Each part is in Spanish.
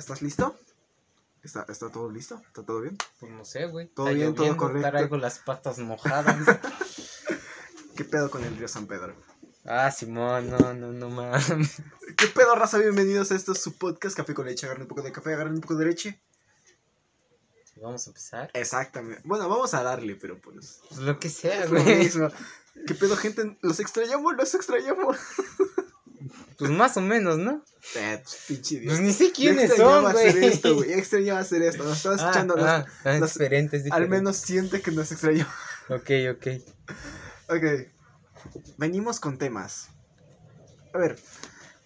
¿Estás listo? ¿Está, ¿Está todo listo? ¿Está todo bien? Pues no sé, güey. Todo Está bien, todo correcto. Traigo las patas mojadas. ¿Qué pedo con el río San Pedro? ah, Simón, no, no, no mames. ¿Qué pedo, raza? Bienvenidos a esto, su podcast Café con Leche. Agarren un poco de café, agarren un poco de leche. Vamos a empezar. Exactamente. Bueno, vamos a darle, pero pues... Pues lo que sea, güey. ¿Qué pedo, gente? ¿Los extrañamos? ¿Los extrañamos? Pues más o menos, ¿no? Eh, pues, pinche. Pues ni sé quiénes son, hacer güey. esto, güey. Ya extrañaba hacer esto. Nos estabas Ah, escuchando. los- ah, ah, los- diferente, es Al diferente. menos siente que nos extrañó. Ok, ok. Ok. Venimos con temas. A ver.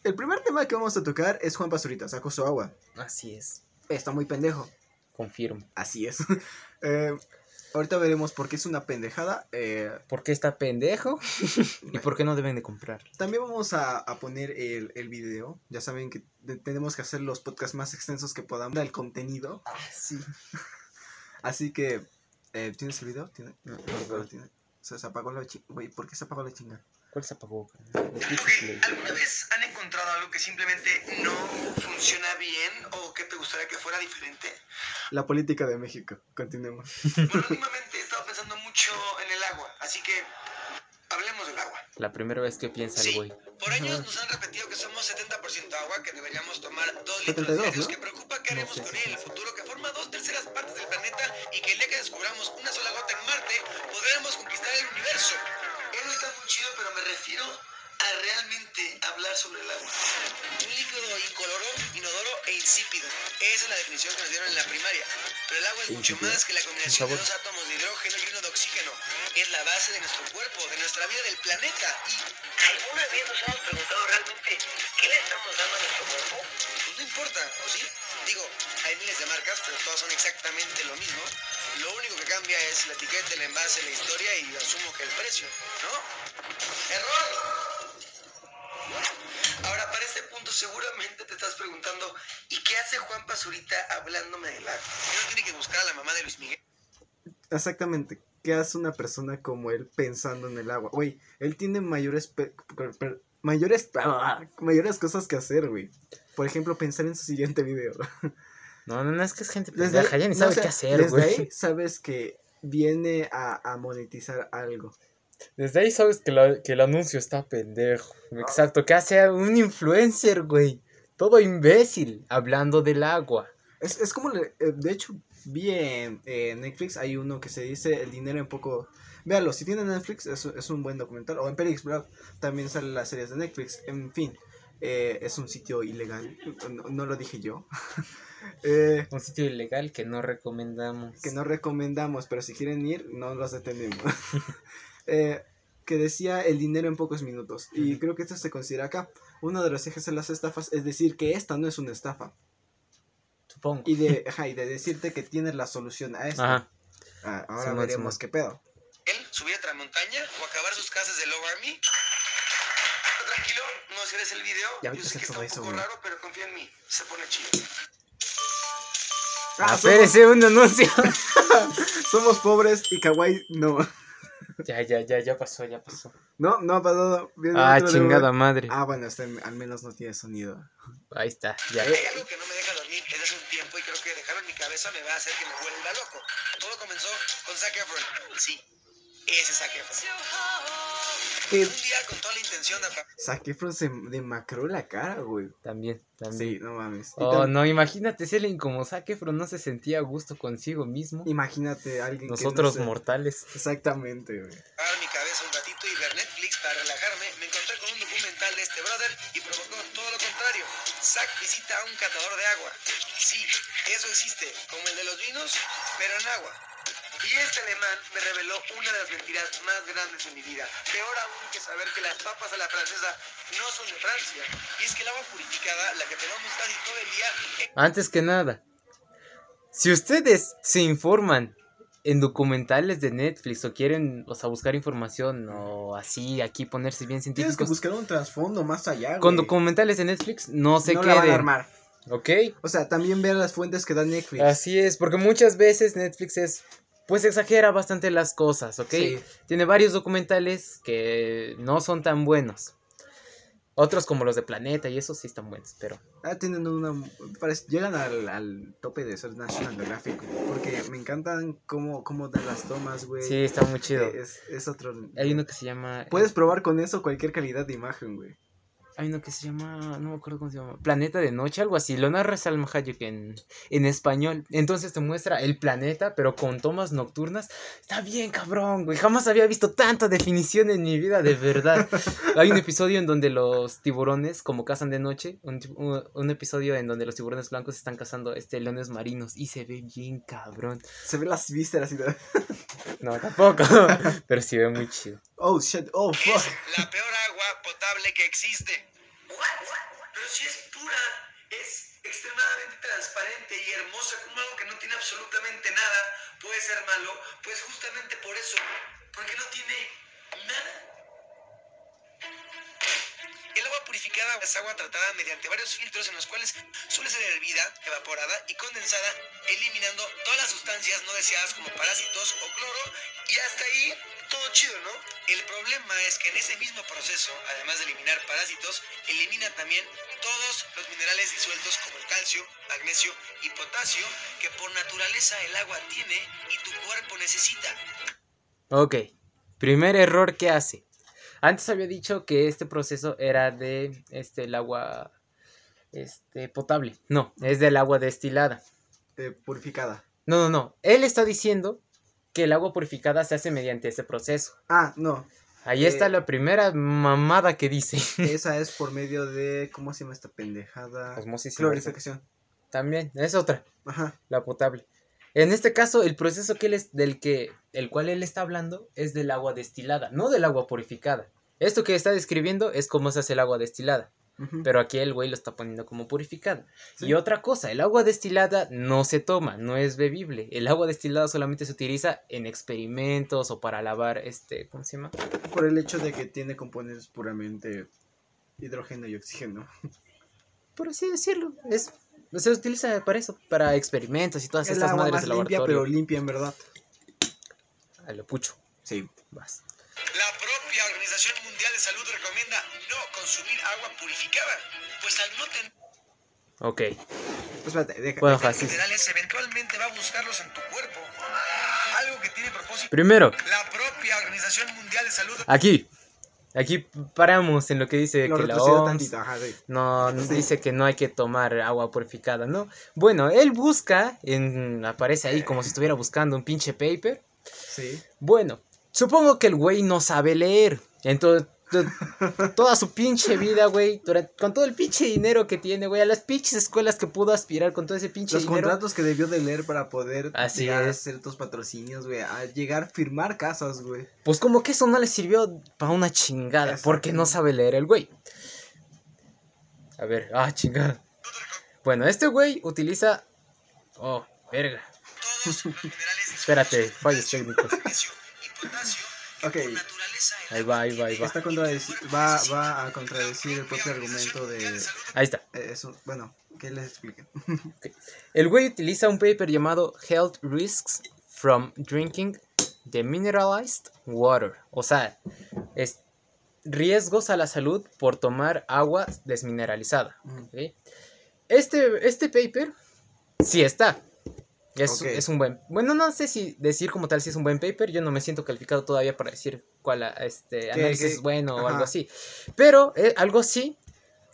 El primer tema que vamos a tocar es Juan Pazurita, sacó su agua. Así es. Está muy pendejo. Confirmo. Así es. Eh, ahorita veremos por qué es una pendejada. Eh, ¿Por qué está pendejo? ¿Y por qué no deben de comprar? también vamos a, a poner el, el video. Ya saben que te- tenemos que hacer los podcasts más extensos que podamos. El contenido. Ah, sí. Así que. eh, ¿Tienes el video? ¿Tiene? No, No, no, tiene. Se, se apagó la chinga. Güey, ¿por qué se apagó la chinga? ¿Cuál Twitch Play. ¿Alguna vez han encontrado algo que simplemente no funciona bien o que te gustaría que fuera diferente? La política de México. Continuemos. Bueno, últimamente he estado pensando mucho en el agua, así que hablemos del agua. La primera vez que piensa el Sí, güey. por años nos han repetido que somos 70% agua, que deberíamos tomar 2 litros 72, diarios, ¿no? que preocupa que No haremos sé, con ella en el futuro, que forma dos terceras partes del planeta y que el día que descubramos una sola gota en Marte, podremos conquistar el universo. Eso está muy chido, pero me refiero a realmente hablar sobre el agua. Un líquido incoloro, inodoro e insípido. Esa es la definición que nos dieron en la primaria. Pero el agua es mucho más que la combinación de dos átomos de hidrógeno y uno de oxígeno. Es la base de nuestro cuerpo, de nuestra vida, del planeta. Y ¿Alguna vez nos hemos preguntado realmente qué le estamos dando a nuestro cuerpo? No importa, ¿o sí? Digo, hay miles de marcas, pero todas son exactamente lo mismo. Lo único que cambia es la etiqueta, el envase, la historia y asumo que el precio, ¿no? ¡Error! Ahora, para este punto seguramente te estás preguntando, ¿y qué hace Juan Pazurita hablándome del? ¿Él no tiene que buscar a la mamá de Luis Miguel? Exactamente. ¿Qué hace una persona como él pensando en el agua? Güey, él tiene mayores mayores mayores cosas que hacer, güey. Por ejemplo, pensar en su siguiente video. No, no, no, es que es gente Desde pendeja. ahí- Ya ni no, sabe o sea, qué hacer, Desde güey. ahí sabes que viene a, a monetizar algo. Desde ahí sabes que, la- que el anuncio está pendejo. Exacto, que hace un influencer, güey. Todo imbécil, hablando del agua. Es, es como, le- eh, de hecho, vi en, en Netflix, hay uno que se dice el dinero en poco... Véalo, si tienen Netflix es, es un buen documental. O en Perix Blog también salen las series de Netflix. En fin, eh, es un sitio ilegal. No, no lo dije yo. Eh, Un sitio ilegal que no recomendamos. que no recomendamos, pero si quieren ir, no los detenemos. Eh, que decía el dinero en pocos minutos. Y creo que esto se considera acá. Uno de los ejes de las estafas es decir que esta no es una estafa. Supongo. Y de, ajá, y de decirte que tienes la solución a esto. Ajá. Ah, ahora Simón, veremos Simón. qué pedo. él subir a la montaña o acabar sus clases de Low Army. Tranquilo, no cierres el video. Ya Yo sé que está un eso, poco güey. raro, pero confía en mí. Se pone chido. Ah, somos, Espérese un anuncio. somos pobres y kawaii no. ya, ya, ya, ya pasó, ya pasó. No, no ha pasado. Viene Ah, chingada madre. Ah, bueno, este al menos no tiene sonido. Ahí está, ya. Hay algo que no me deja dormir desde hace un tiempo y creo que dejarlo en mi cabeza me va a hacer que me vuelva loco. Todo comenzó con Zac Efron. Sí, ese Zac Efron. Un día con toda la intención de Zac Efron se demacró la cara, güey. También, también. Sí, no mames. Oh, no, imagínate alguien como Zac Efron no se sentía a gusto consigo mismo. Imagínate a alguien Nosotros que no se- mortales. Exactamente, güey. mi cabeza eso existe, como el de los vinos, pero en agua. Y este alemán me reveló una de las mentiras más grandes de mi vida. Peor aún que saber que las papas a la francesa no son de Francia. Y es que el agua purificada, la que tomamos casi todo el día, Antes que nada, si ustedes se informan en documentales de Netflix o quieren, o sea, buscar información o así, aquí ponerse bien Tienes que científicos, buscar un trasfondo más allá, con güey. documentales de Netflix no se no la van a queden, armar. ¿Ok? O sea, también ver las fuentes que da Netflix. Así es, porque muchas veces Netflix es, pues exagera bastante las cosas, ¿ok? Sí. Tiene varios documentales que no son tan buenos. Otros como los de Planeta y esos sí están buenos, pero... Ah, tienen una. parece- llegan al, al tope de ser National Geographic. Porque me encantan cómo, cómo dan las tomas, güey. Sí, está muy chido. Es, es otro. Hay uno que se llama... Puedes probar con eso cualquier calidad de imagen, güey. Hay uno que se llama, no me acuerdo cómo se llama, Planeta de Noche, algo así. Lo narra Salma Hayek en, en español. Entonces te muestra el planeta, pero con tomas nocturnas. Está bien, cabrón, güey. Jamás había visto tanta definición en mi vida, de verdad. Hay un episodio en donde los tiburones, como cazan de noche, un, un- un episodio en donde los tiburones blancos están cazando este, leones marinos y se ve bien, cabrón. Se ven las vísceras y todo. No, tampoco, pero sí ve muy chido. Oh, shit. Oh, fuck. Es la peor agua potable que existe. Pero si es pura, es extremadamente transparente y hermosa, como algo que no tiene absolutamente nada puede ser malo, pues justamente por eso, porque no tiene nada. El agua purificada es agua tratada mediante varios filtros en los cuales suele ser hervida, evaporada y condensada, eliminando todas las sustancias no deseadas como parásitos o cloro, y hasta ahí todo chido, ¿no? El problema es que en ese mismo proceso, además de eliminar parásitos, elimina también todos los minerales disueltos como el calcio, magnesio y potasio que por naturaleza el agua tiene y tu cuerpo necesita. Ok, primer error que hace. Antes había dicho que este proceso era de este el agua este potable. No, es del agua destilada. Eh, purificada. No, no, no. Él está diciendo que el agua purificada se hace mediante ese proceso. Ah, no. Ahí Eh, está la primera mamada que dice. Esa es por medio de. ¿Cómo se llama esta pendejada? Osmosis. También, es otra, Ajá. la potable. En este caso, el proceso que él es, del que, el cual él está hablando es del agua destilada, no del agua purificada. Esto que está describiendo es cómo se hace el agua destilada. Pero aquí el güey lo está poniendo como purificada. Sí. Y otra cosa, el agua destilada no se toma, no es bebible. El agua destilada solamente se utiliza en experimentos o para lavar este, ¿cómo se llama? Por el hecho de que tiene componentes puramente hidrógeno y oxígeno. Por así decirlo, es se utiliza para eso, para experimentos y todas Es el estas agua madres más de limpia, laboratorio. pero limpia en verdad. A lo pucho, Sí. vas. La propia Organización Mundial de Salud recomienda no consumir agua purificada, pues al no tener Ok, Espérate, deja. bueno, así. minerales eventualmente va a buscarlos en tu cuerpo. Algo que tiene propósito. Primero, La propia Organización Mundial de Salud aquí. Aquí paramos en lo que dice Lo que la OMS tantito, ajá, sí. no Sí. dice que no hay que tomar agua purificada, ¿no? Bueno, él busca, en, aparece ahí como si estuviera buscando un pinche paper. Sí. Bueno, supongo que el güey no sabe leer. Entonces, to- toda su pinche vida, güey, con todo el pinche dinero que tiene, güey, a las pinches escuelas que pudo aspirar con todo ese pinche Los dinero. contratos que debió de leer para poder Así llegar a es. ciertos patrocinios, güey. A llegar a firmar casas, güey. Pues como que eso no le sirvió para una chingada, porque no sabe leer el güey. A ver, ah, chingada. Bueno, este güey utiliza... Oh, verga. todos los Espérate, fallos técnicos. Ok. Ahí va, ahí va, ahí va. Está va, va a contradecir el propio argumento de. Ahí está. eh, Eso, bueno, que les explique. El güey utiliza un paper llamado Health Risks from Drinking Demineralized Water. O sea, es riesgos a la salud por tomar agua desmineralizada. Este, este paper sí está. Es, es un buen. Bueno, no sé si decir como tal si es un buen paper. Yo no me siento calificado todavía para decir cuál a- este análisis es bueno o algo así. Pero eh, algo sí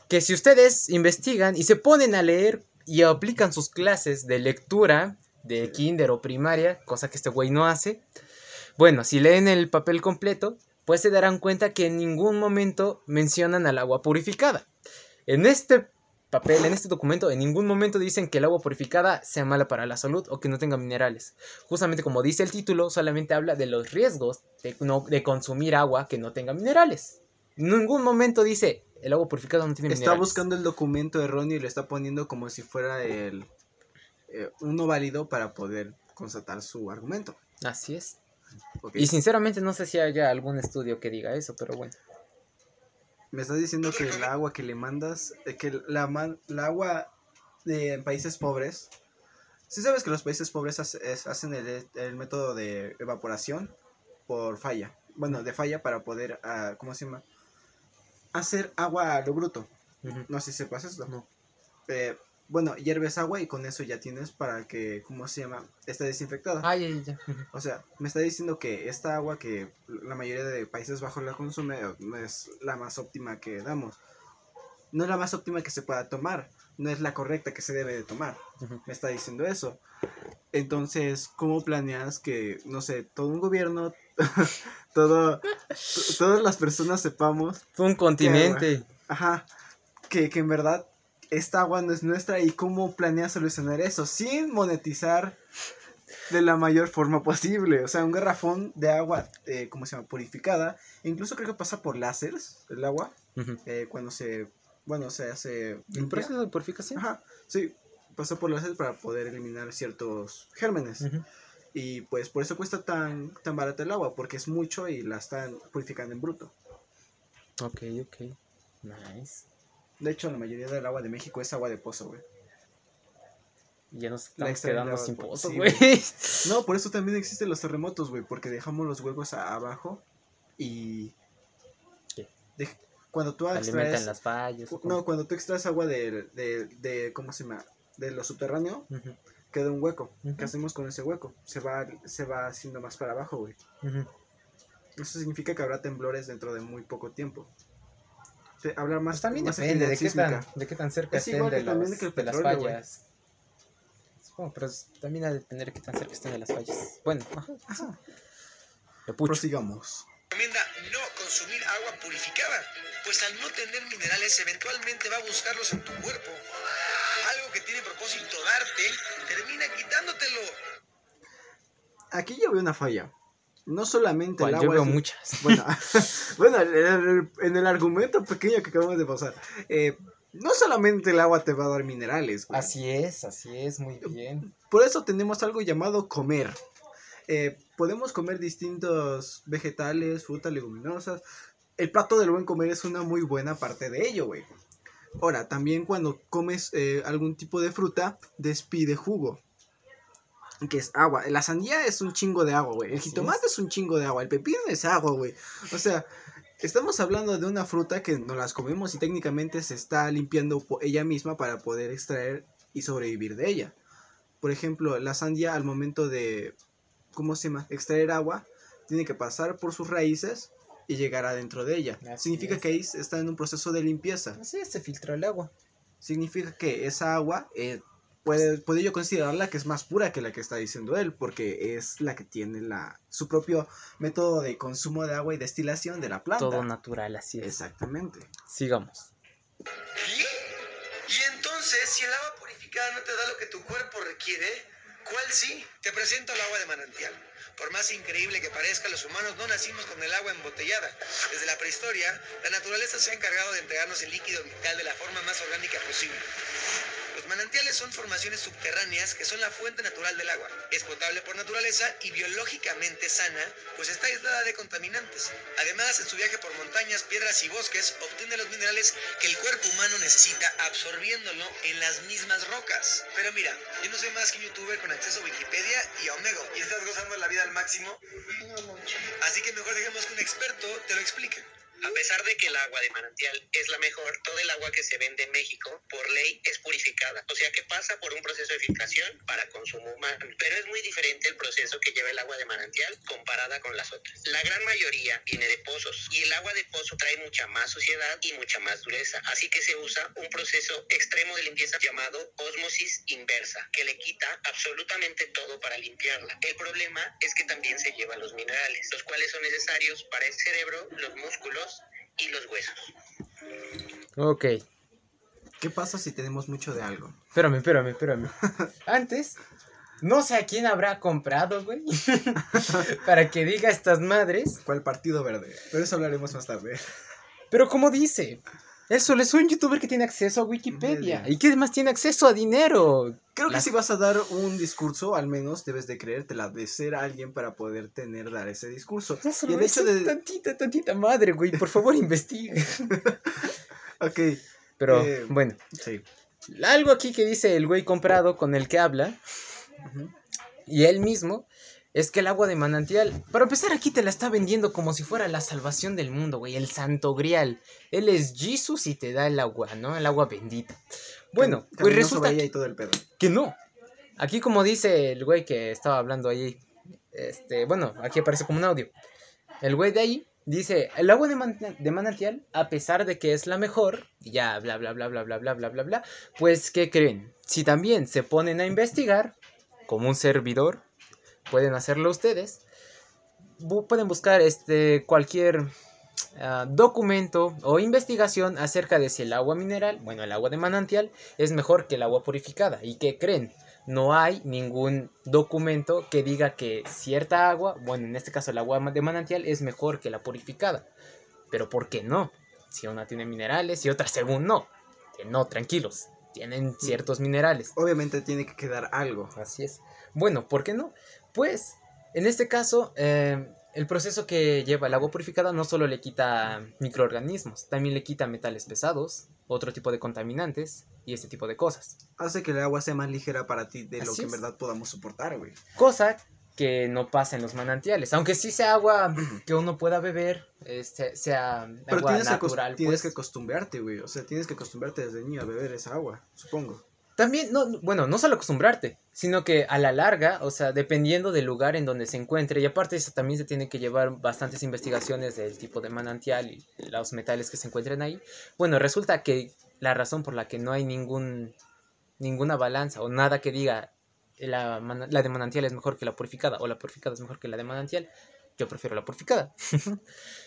que si ustedes investigan y se ponen a leer y aplican sus clases de lectura de kinder o primaria, cosa que este güey no hace, bueno, si leen el papel completo, pues se darán cuenta que en ningún momento mencionan al agua purificada. En este papel, en este documento, en ningún momento dicen que el agua purificada sea mala para la salud o que no tenga minerales. Justamente como dice el título, solamente habla de los riesgos de, no- de consumir agua que no tenga minerales. En ningún momento dice el agua purificada no tiene Está minerales. buscando el documento erróneo y lo está poniendo como si fuera el eh, uno válido para poder constatar su argumento. Así es. Y sinceramente no sé si haya algún estudio que diga eso, pero bueno. Me estás diciendo que el agua que le mandas, eh, que la, man- la agua de países pobres, si sabes que los países pobres hace- es- hacen el, el método de evaporación por falla, bueno, de falla para poder, ah, ¿cómo se llama? hacer agua a lo bruto. No sé si sepas esto. No. Eh, bueno, hierves agua y con eso ya tienes para que, ¿cómo se llama? Esté desinfectada. Ah, ya, ya. O sea, me está diciendo que esta agua que la mayoría de países bajos la consume no es la más óptima que damos. No es la más óptima que se pueda tomar. No es la correcta que se debe de tomar. Me está diciendo eso. Entonces, ¿cómo planeas que, no sé, todo un gobierno, todo, todas las personas sepamos, Fue un continente. ajá, que, que en verdad esta agua no es nuestra y cómo planeas solucionar eso sin monetizar de la mayor forma posible? O sea, un garrafón de agua, eh, ¿cómo se llama? Purificada. Incluso creo que pasa por láseres el agua eh, cuando se, bueno, se hace... ¿El proceso de purificación? Ajá, sí, pasa por láser para poder eliminar ciertos gérmenes. Y pues por eso cuesta tan, tan barata el agua, porque es mucho y la están purificando en bruto. Ok, ok. Nice. De hecho, la mayoría del agua de México es agua de pozo, güey. Y ya nos estamos quedando sin pozo, sí, güey. No, por eso también existen los terremotos, güey, porque dejamos los huevos a- abajo y... ¿Qué? de- cuando tú Alimentan extraes... las fallas. No, cuando tú extraes agua de, de, de, ¿cómo se llama? De lo subterráneo, queda un hueco. ¿Qué hacemos con ese hueco? Se va, se va haciendo más para abajo, güey. Eso significa que habrá temblores dentro de muy poco tiempo. Se habla más, Pues también más depende de qué, tan, de qué tan cerca Es estén igual de, también los- que el de las fallas. Supongo, pero también ha de depender de qué tan cerca estén de las fallas. Bueno, ajá. Ajá. Lo pucho. Prosigamos. Recomienda no consumir agua purificada, pues al no tener minerales eventualmente va a buscarlos en tu cuerpo. Algo que tiene propósito darte, termina quitándotelo. Aquí yo veo una falla. No solamente el agua. Yo veo es- muchas. Bueno, bueno en, el, en el argumento pequeño que acabamos de pasar. eh, no solamente el agua te va a dar minerales, güey. Así es, así es, muy bien. Por eso tenemos algo llamado comer. Eh, podemos comer distintos vegetales, frutas, leguminosas. El plato del buen comer es una muy buena parte de ello, güey. Ahora, también cuando comes eh, algún tipo de fruta, despide jugo. Que es agua. La sandía es un chingo de agua, güey. El jitomate es. un chingo de agua. El pepino es agua, güey. O sea, estamos hablando de una fruta que nos las comemos y técnicamente se está limpiando ella misma para poder extraer y sobrevivir de ella. Por ejemplo, la sandía al momento de, ¿cómo se llama? Extraer agua, tiene que pasar por sus raíces y llegar adentro de ella. Así Significa es. que ahí está en un proceso de limpieza. Así es, se filtró el agua. Significa que esa agua eh, puede, puede yo considerarla que es más pura que la que está diciendo él, porque es la que tiene la, su propio método de consumo de agua y destilación de la planta. Todo natural, así es. Exactamente. Sigamos. ¿Y? Y entonces, si el agua purificada no te da lo que tu cuerpo requiere, ¿cuál sí? Te presento el agua de manantial. Por más increíble que parezca, los humanos no nacimos con el agua embotellada. Desde la prehistoria, la naturaleza se ha encargado de entregarnos el líquido vital de la forma más orgánica posible. Manantiales son formaciones subterráneas que son la fuente natural del agua. Es potable por naturaleza y biológicamente sana, pues está aislada de contaminantes. Además, en su viaje por montañas, piedras y bosques, obtiene los minerales que el cuerpo humano necesita absorbiéndolo en las mismas rocas. Pero mira, yo no soy más que un youtuber con acceso a Wikipedia y a Omega. ¿Y estás gozando la vida al máximo? No mucho. Así que mejor dejemos que un experto te lo explique. A pesar de que el agua de manantial es la mejor, todo el agua que se vende en México, por ley, es purificada. O sea que pasa por un proceso de filtración para consumo humano. Pero es muy diferente el proceso que lleva el agua de manantial comparada con las otras. La gran mayoría viene de pozos y el agua de pozo trae mucha más suciedad y mucha más dureza. Así que se usa un proceso extremo de limpieza llamado osmosis inversa, que le quita absolutamente todo para limpiarla. El problema es que también se lleva los minerales, los cuales son necesarios para el cerebro, los músculos y los huesos. Ok. ¿Qué pasa si tenemos mucho de algo? Espérame, espérame, espérame. Antes, no sé a quién habrá comprado, güey. para que diga estas madres. ¿Cuál partido verde? Pero eso hablaremos más tarde. Pero como dice, él solo es un youtuber que tiene acceso a Wikipedia. ¿Y que más tiene acceso a dinero? Creo que Las- si vas a dar un discurso, al menos debes de creértela, de ser alguien para poder tener, dar ese discurso. Y el hecho de... tantita, tantita madre, güey. Por favor, investiga. Ok, Pero, Eh, bueno. sí. Algo aquí que dice el güey comprado con el que habla. Ujú. Y él mismo es que el agua de manantial, para empezar aquí te la está vendiendo como si fuera la salvación del mundo, güey, el santo grial. Él es Jesus y te da el agua, ¿no? El agua bendita. Bueno, Cam- pues resulta todo el pedo. que no. Aquí como dice el güey que estaba hablando ahí, este, bueno, aquí aparece como un audio. El güey de ahí dice, el agua de, man- de manantial, a pesar de que es la mejor, y ya bla bla bla bla bla bla bla bla bla, pues ¿qué creen? Si también se ponen a investigar, como un servidor, pueden hacerlo ustedes, bu- pueden buscar este cualquier ah, documento o investigación acerca de si el agua mineral, bueno, el agua de manantial, es mejor que el agua purificada. ¿Y qué creen? No hay ningún documento que diga que cierta agua, bueno, en este caso el agua de manantial, es mejor que la purificada. Pero ¿por qué no? Si una tiene minerales y otra según no. Que no, tranquilos. Tienen ciertos minerales. Obviamente tiene que quedar algo. Así es. Bueno, ¿por qué no? Pues, en este caso, eh, el proceso que lleva el agua purificada no solo le quita microorganismos, también le quita metales pesados, otro tipo de contaminantes y este tipo de cosas. Hace que el agua sea más ligera para ti de lo que en verdad podamos soportar, güey. Cosa que no pasa en los manantiales. Aunque sí sea agua que uno pueda beber, este, sea Pero agua tienes, que, natural, tienes pues. que acostumbrarte, güey. O sea, tienes que acostumbrarte desde niño a beber esa agua, supongo. También, no, no- bueno, no solo acostumbrarte, sino que a la larga, o sea, dependiendo del lugar en donde se encuentre, y aparte eso también se tiene que llevar bastantes investigaciones del tipo de manantial y los metales que se encuentren ahí. Bueno, resulta que la razón por la que no hay ningún, ninguna balanza o nada que diga la, la de manantial es mejor que la purificada o la purificada es mejor que la de manantial, yo prefiero la purificada.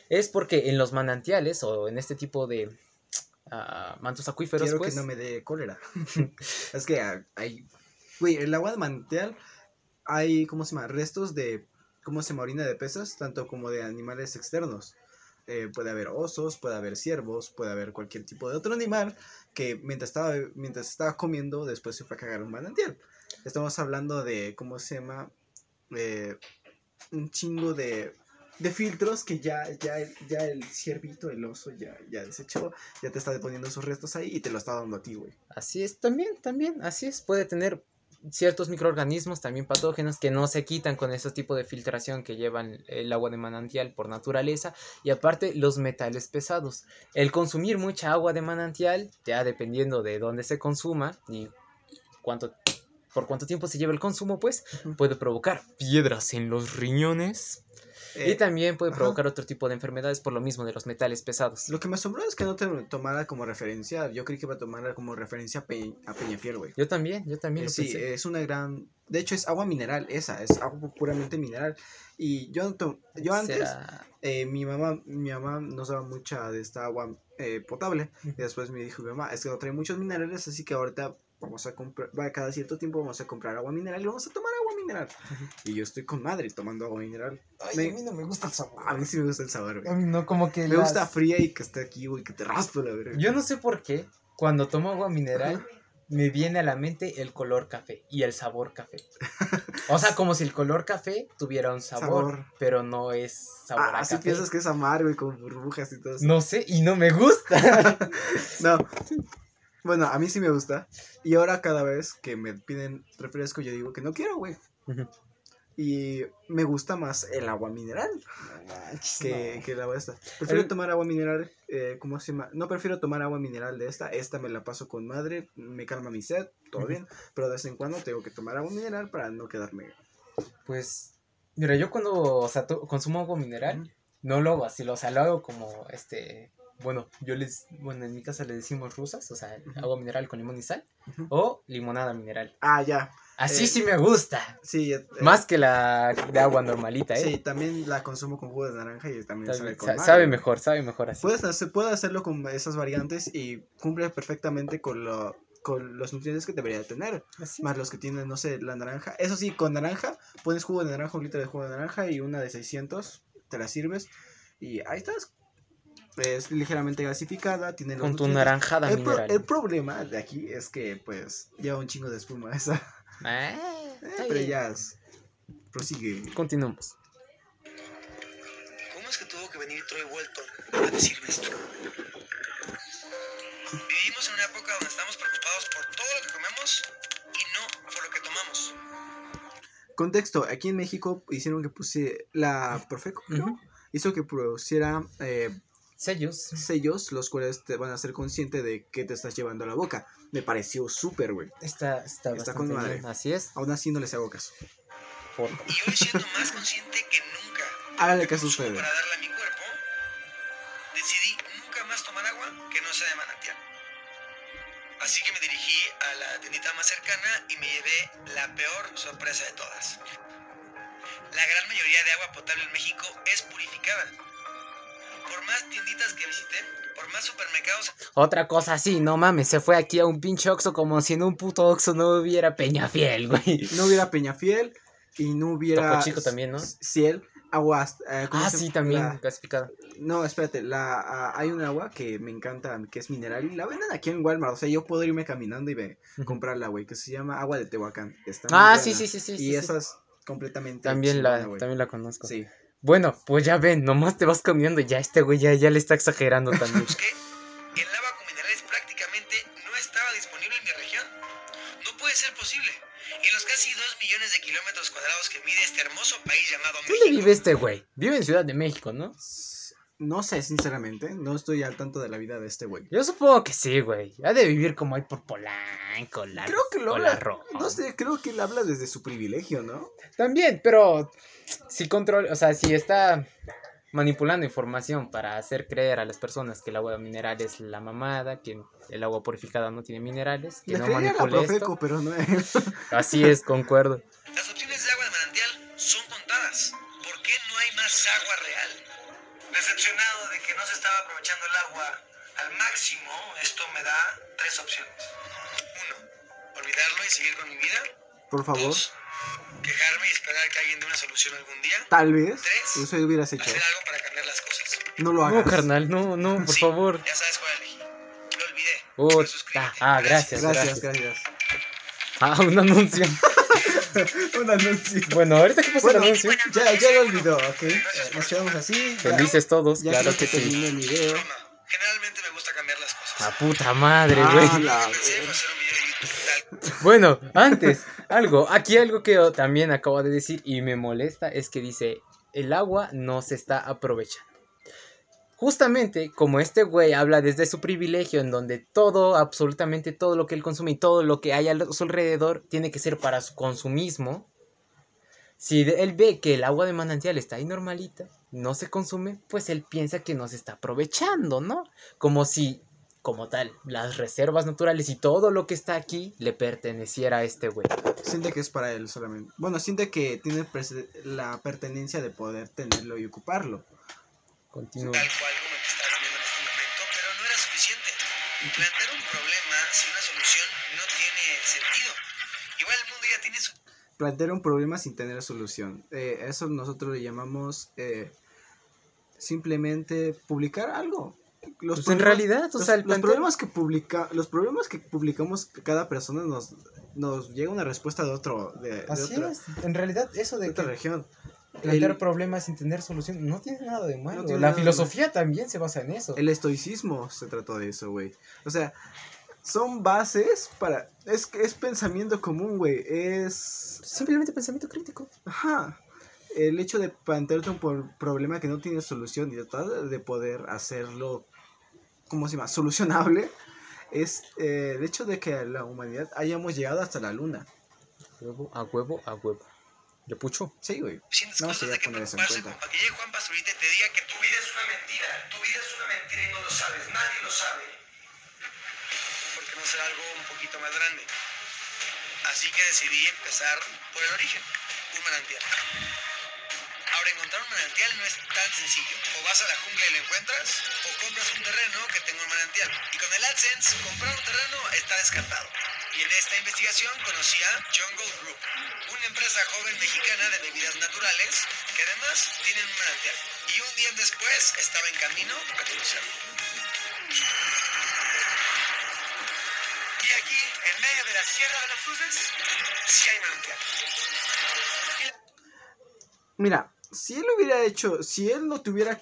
es porque en los manantiales o en este tipo de mantos acuíferos, Quiero pues, que no me dé cólera. es que ah, hay. Güey, el agua de manantial hay, ¿cómo se llama? Restos de. ¿Cómo se llama? Orina de peces, tanto como de animales externos. Eh, puede haber osos, puede haber ciervos, puede haber cualquier tipo de otro animal que mientras estaba, mientras estaba comiendo, después se fue a cagar un manantial. Estamos hablando de, ¿cómo se llama? Eh, un chingo de, de filtros que ya, ya, ya el ciervito, el oso, ya, ya desechó, ya te está poniendo sus restos ahí y te lo está dando a ti, güey. Así es, también, también, así es, puede tener ciertos microorganismos también patógenos que no se quitan con ese tipo de filtración que llevan el agua de manantial por naturaleza y aparte los metales pesados. El consumir mucha agua de manantial, ya dependiendo de dónde se consuma y cuánto por cuánto tiempo se lleva el consumo, pues puede provocar piedras en los riñones y Eh, también puede ajá. provocar otro tipo de enfermedades por lo mismo de los metales pesados. Lo que me asombró es que no te tomara como referencia. Yo creí que iba a tomar como referencia a, Pe- a Peñafiel, güey. Yo también, yo también Eh, lo sí, pensé. es una gran. De hecho, es agua mineral, esa, es agua puramente mineral. Y yo, yo antes, eh, mi mamá mi mamá nos daba mucha de esta agua eh, potable. Y después me dijo mi mamá, es que no trae muchos minerales, así que ahorita vamos a comprar, va, cada cierto tiempo vamos a comprar agua mineral y vamos a tomar agua mineral. Y yo estoy con madre tomando agua mineral. Me- no me gusta el sabor. A mí sí me gusta el sabor, güey. A mí no, como que Me las- gusta fría y que esté aquí, güey, que te raspa la verga. Yo no sé por qué, cuando tomo agua mineral, me viene a la mente el color café y el sabor café. O sea, como si el color café tuviera un sabor, Sabor. pero no es sabor Ah, a así café. piensas que es amargo y con burbujas y todo eso. No sé, y no me gusta. No. Bueno, a mí sí me gusta. Y ahora cada vez que me piden refresco, yo digo que no quiero, güey. Y me gusta más el agua mineral que, que el agua esta. Prefiero El- tomar agua mineral, eh, ¿cómo se llama? No prefiero tomar agua mineral de esta. Esta me la paso con madre, me calma mi sed, todo bien. Pero de vez en cuando tengo que tomar agua mineral para no quedarme. Pues, mira, yo cuando o sea, consumo agua mineral, no lo hago así, lo- o sea, lo hago como, este, bueno, yo les, bueno, en mi casa le decimos rusas, o sea, agua mineral con limón y sal, o limonada mineral. Ah, ya. Así Eh, sí me gusta. Sí, eh, Más que la de agua normalita, ¿eh? Sí, también la consumo con jugo de naranja y también Sabe, sabe con mejor, sabe mejor así. Puedes hacer, puedo hacerlo con esas variantes y cumple perfectamente con, lo, con los nutrientes que debería tener. Así. Más los que tienen, no sé, la naranja. Eso sí, con naranja, pones jugo de naranja, un litro de jugo de naranja y una de 600, te la sirves y ahí estás. Es ligeramente gasificada, tiene Con tu naranjada El, pro- el problema de aquí es que, pues, lleva un chingo de espuma esa. Eh, está pero bien. ya es- prosigue. Continuamos. ¿Cómo es que tuvo que venir Troy Bolton a decirme esto? Vivimos en una época donde estamos preocupados por todo lo que comemos y no por lo que tomamos. Contexto, aquí en México hicieron que pusiera, la Profeco creo, Ujú. hizo que pusiera eh, Sellos. sellos los cuales te van a hacer consciente de qué te estás llevando a la boca. Me pareció súper, güey. Está, está, Está bastante con madre. bien. Así es. Aún así no les hago caso. Por- Y hoy siendo más consciente que nunca Háganle caso a ustedes. para darle a mi cuerpo, decidí nunca más tomar agua que no sea de manantial. Así que me dirigí a la tiendita más cercana y me llevé la peor sorpresa de todas. La gran mayoría de agua potable en México es purificada. Por más tienditas que visité, por más supermercados Otra cosa así, no mames, se fue aquí a un pinche Oxxo como si en un puto Oxxo no hubiera Peñafiel, güey. No hubiera Peñafiel y no hubiera. Topo Chico también, ¿no? Ciel, aguas. eh, ¿cómo Ah, sí, también, La- clasificado. No, espérate, la, hay un agua que me encanta, que es mineral, y la venden aquí en Walmart, o sea, yo puedo irme caminando y ve, comprarla, güey, que se llama agua de Tehuacán. Está Ah, sí, sí, sí, sí. Y sí, sí. esa es completamente También la, también la conozco. Sí, Bueno, pues ya ven, nomás te vas caminando y ya este güey ya, ya le está exagerando también. busqué, el agua con minerales prácticamente no estaba disponible en mi región. No puede ser posible. En los casi 2 millones de kilómetros cuadrados que mide este hermoso país llamado ¿Dónde México, vive este güey? Vive en Ciudad de México, ¿no? No sé, sinceramente, no estoy al tanto de la vida de este güey. Yo supongo que sí, güey. Ha de vivir como ahí por Polanco, la Creo que lo habla, no sé, creo que él habla desde su privilegio, ¿no? También, pero si control, o sea, si está manipulando información para hacer creer a las personas que el agua mineral es la mamada, que el agua purificada no tiene minerales, que Le no creía a la manipule Profeco, esto. pero no Así es, concuerdo. las opciones de agua de manantial son contadas. ¿Por qué no hay más agua real? Decepcionado de que no se estaba aprovechando el agua al máximo, esto me da tres opciones. Uno, olvidarlo y seguir con mi vida. Por favor, Dos, quejarme y esperar que alguien dé una solución algún día. tal vez, Tres. eso hubieras hecho. Hacer algo para cambiar las cosas. No lo hagas. No, carnal, no, no, por Sí, favor. Ya sabes cuál elegí. Lo olvidé. Suscríbete. ah, gracias. Gracias, gracias. Ah, un anuncio. Un anuncio. Bueno, ahorita que pasa Bueno, el anuncio, ya, ya lo olvidó, ok. Nos quedamos así. ya- felices todos, Ya claro que que sí. terminé el video. Generalmente me gusta cambiar las cosas. A puta madre, Ah, güey. la- Bueno, antes, algo, aquí algo que yo también acabo de decir y me molesta es que dice, el agua no se está aprovechando. Justamente como este güey habla desde su privilegio en donde todo, absolutamente todo lo que él consume y todo lo que hay a su alrededor tiene que ser para su consumismo. Si él ve que el agua de manantial está ahí normalita, no se consume, pues él piensa que no se está aprovechando, ¿no? Como si, como tal, las reservas naturales y todo lo que está aquí le perteneciera a este güey. Siente que es para él solamente. Bueno, siente que tiene la pertenencia de poder tenerlo y ocuparlo. Continúa. tal cual como el que estaba viendo en este momento, pero no era suficiente. Plantear un problema sin una solución no tiene sentido. Igual el mundo ya tiene su Plantear un problema sin tener solución. Eh, eso nosotros le llamamos eh, simplemente publicar algo. Los Pues en realidad, o los, sea, el los problemas que publica, los problemas que publicamos cada persona nos, nos llega una respuesta de otro, de, de Así otra, es, en realidad eso de de otra que región. Plantear El- problemas sin tener solución no tiene nada de malo. La filosofía también se basa en eso. El estoicismo se trató de eso, güey. O sea, son bases para... Es, es pensamiento común, güey. Es... Simplemente pensamiento crítico. Ajá. El hecho de plantearte un por- problema que no tiene solución y tratar de poder hacerlo, ¿cómo se llama? Solucionable. Es eh, el hecho de que la humanidad hayamos llegado hasta la luna. Huevo a huevo a huevo. ¿Le pucho? Sí, güey. No, cosas sí, de ya poner eso en cuenta. para que llegue Juan Pastorita y te diga que tu vida es una mentira. Tu vida es una mentira y no lo sabes. Nadie lo sabe. ¿Por qué no hacer algo un poquito más grande? Así que decidí empezar por el origen, un manantial. Ahora, encontrar un manantial no es tan sencillo. O vas a la jungla y lo encuentras, o compras un terreno que tenga un manantial. Y con el AdSense, comprar un terreno está descartado. Y en esta investigación conocí a Jungle Group, una empresa joven mexicana de bebidas naturales que además tienen un manantial. Y un día después estaba en camino a conocerlo. Y aquí, en medio de la Sierra de las Cruces, sí hay manantial. Mira, si él hubiera hecho, si él no tuviera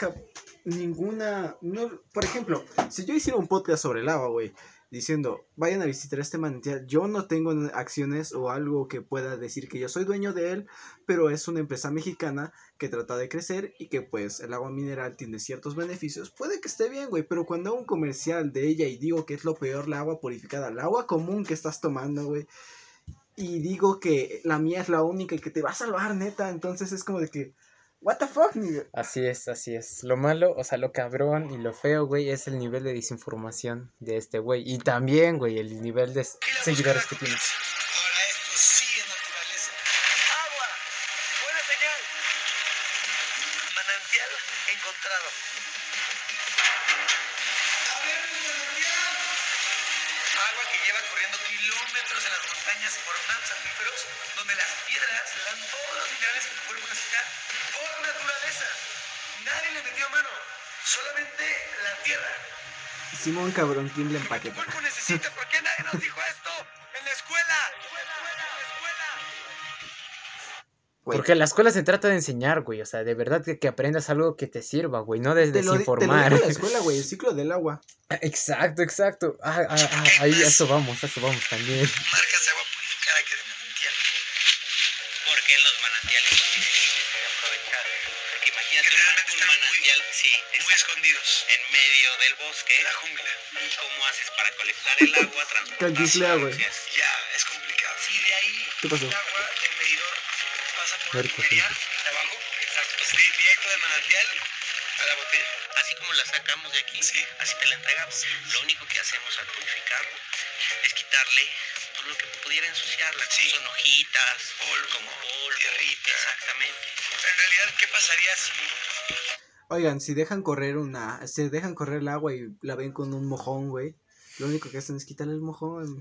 ninguna, no, por ejemplo, si yo hiciera un podcast sobre el agua, güey, diciendo, vayan a visitar este manantial. Yo no tengo acciones o algo que pueda decir que yo soy dueño de él, pero es una empresa mexicana que trata de crecer y que pues el agua mineral tiene ciertos beneficios. Puede que esté bien, güey, pero cuando hago un comercial de ella y digo que es lo peor la agua purificada, el agua común que estás tomando, güey, y digo que la mía es la única y que te va a salvar, neta, entonces es como de que... What the fuck? Así es, así es. Lo malo, o sea, lo cabrón y lo feo, güey, es el nivel de desinformación de este güey. Y también, güey, el nivel de seguidores que tiene. Kilómetros en las montañas por mantos acuíferos, donde las piedras le dan todos los minerales que tu cuerpo necesita por naturaleza. Nadie le metió mano. Solamente la tierra. Simón cabrón, ¿quién le que tu empaqueta? cuerpo necesita, ¿por qué nadie nos dijo Güey, Porque la escuela se trata de enseñar, güey. O sea, de verdad que, que aprendas algo que te sirva, güey. No de te lo, di- te lo desinformar. dijo la escuela, güey, el ciclo del agua. Exacto, exacto. Ah, ah, ah, ahí, a eso vamos, a eso vamos también. Marcas de agua purificada que de manantial. Porque los manantiales son difíciles de aprovechar. Porque imagínate un, un están muy- manantial, sí, Muy escondidos. en medio del bosque. La jungla. ¿Cómo haces para colectar el agua, transportarla? Ya, es complicado. Si de ahí ¿Qué pasó? De abajo, exacto. Sí, directo del manantial a la botella. Así como la sacamos de aquí, Sí. así te la entregamos. Lo único que hacemos al purificarlo es quitarle todo lo que pudiera ensuciarla. Sí. Son hojitas, Polvo, como polvo. tierrita. Exactamente. En realidad, ¿qué pasaría si Oigan, si dejan correr una, si dejan correr el agua y la ven con un mojón, güey, lo único que hacen es quitarle el mojón.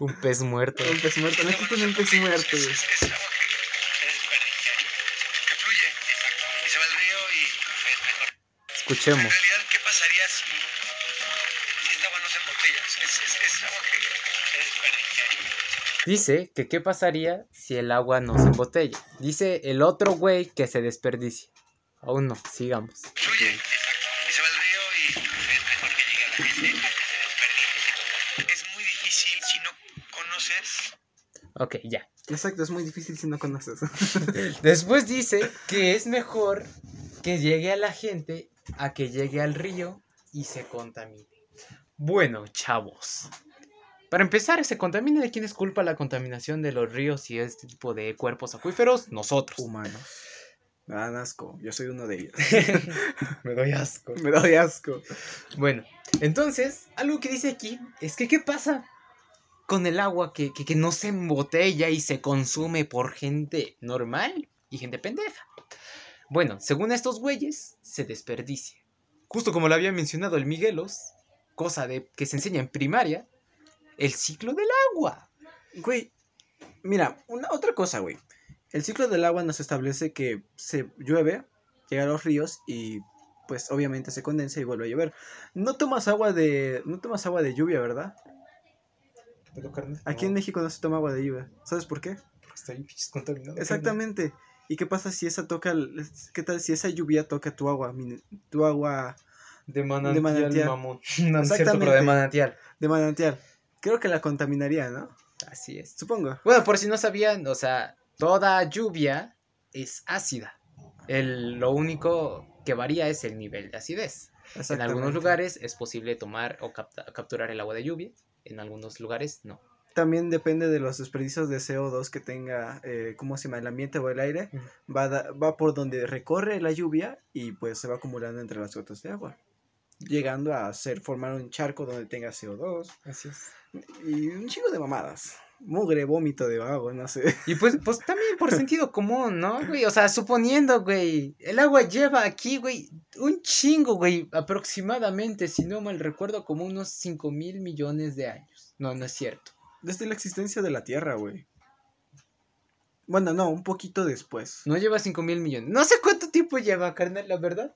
Un pez muerto. Un pez muerto, le quitan un pez muerto, es, agua que, fluye Exacto. y se va al río y Es mejor. En Escuchemos. realidad, ¿qué pasaría si, si esta agua no se embotella? Es, es, es agua que Es desperdiciar. Dice que qué pasaría si el agua no se embotella. Dice el otro güey que se desperdicia. Aún no, sigamos. fluye es muy difícil si no conoces Ok, ya. Exacto, es muy difícil si no conoces. Después dice que es mejor que llegue a la gente a que llegue al río y se contamine. Bueno, chavos. Para empezar, ¿se contamina de quién es culpa la contaminación de los ríos y este tipo de cuerpos acuíferos? Nosotros. Humanos. Me dan asco, yo soy uno de ellos. Me doy asco. Me doy asco. Bueno, entonces, algo que dice aquí es que ¿qué pasa con el agua que, que, que no se embotella y se consume por gente normal y gente pendeja? Bueno, según estos güeyes, se desperdicia. Justo como lo había mencionado el Miguelos, cosa de que se enseña en primaria, el ciclo del agua. Güey, mira, una otra cosa, güey. El ciclo del agua nos establece que se llueve, llega a los ríos y pues obviamente se condensa y vuelve a llover. No tomas agua de no tomas agua de lluvia, ¿verdad? Aquí en México no se toma agua de lluvia. ¿Sabes por qué? está contaminado. Exactamente. ¿Y qué pasa si esa toca el- qué tal si esa lluvia toca tu agua, tu agua De manantial, De manantial. mamón. No, es cierto, pero de manantial. de manantial? Creo que la contaminaría, ¿no? Así es. Supongo. Bueno, por si no sabían, o sea, toda lluvia es ácida. El, lo único que varía es el nivel de acidez. En algunos lugares es posible tomar o capta- capturar el agua de lluvia, en algunos lugares no. También depende de los desperdicios de CO2 que tenga, eh, ¿cómo se llama? El ambiente o el aire. Va, da- va por donde recorre la lluvia y pues se va acumulando entre las gotas de agua. Llegando a hacer, formar un charco donde tenga CO2 Así es. y un chingo de mamadas. Mugre, vómito de agua, no sé. Y pues, pues también por sentido común, ¿no, güey? O sea, suponiendo, güey, el agua lleva aquí, güey, un chingo, güey, aproximadamente, si no mal recuerdo, como unos 5 mil millones de años. No, no es cierto. Desde la existencia de la Tierra, güey. Bueno, no, un poquito después. No lleva 5 mil millones. No sé cuánto tiempo lleva, carnal, la verdad.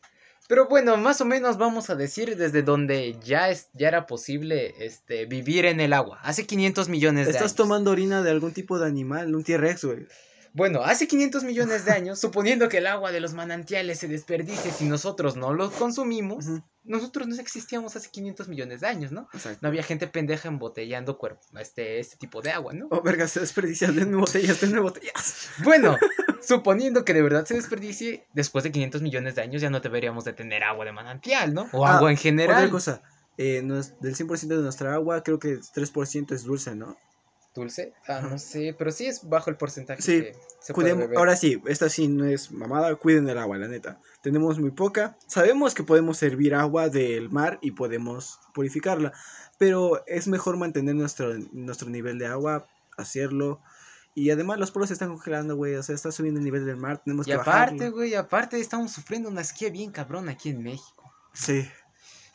Pero bueno, más o menos vamos a decir desde donde ya, es, ya era posible este, vivir en el agua. Hace 500 millones de Estás años. tomando orina de algún tipo de animal, un T-Rex, güey. Bueno, hace 500 millones de años, suponiendo que el agua de los manantiales se desperdicie si nosotros no lo consumimos, nosotros no existíamos hace 500 millones de años, ¿no? Exacto. No había gente pendeja embotellando cuerpo, este, este tipo de agua, ¿no? Oh, verga, se desperdicia. Denme botellas, denme botellas. Bueno, suponiendo que de verdad se desperdicie, después de 500 millones de años ya no deberíamos de tener agua de manantial, ¿no? O Ah, agua en Otra general. cosa. eh, nos- del 100% de nuestra agua, creo que 3% es dulce, ¿no? ¿Dulce? Ah, no sé, pero sí es bajo el porcentaje Sí, que se puede beber. ahora sí, esta sí no es mamada, cuiden el agua, la neta. Tenemos muy poca. Sabemos que podemos servir agua del mar y podemos purificarla, pero es mejor mantener nuestro, nuestro nivel de agua, hacerlo. Y además los polos se están congelando, güey, o sea, está subiendo el nivel del mar, tenemos Y que aparte, güey, aparte estamos sufriendo una sequía bien cabrón aquí en México. Sí.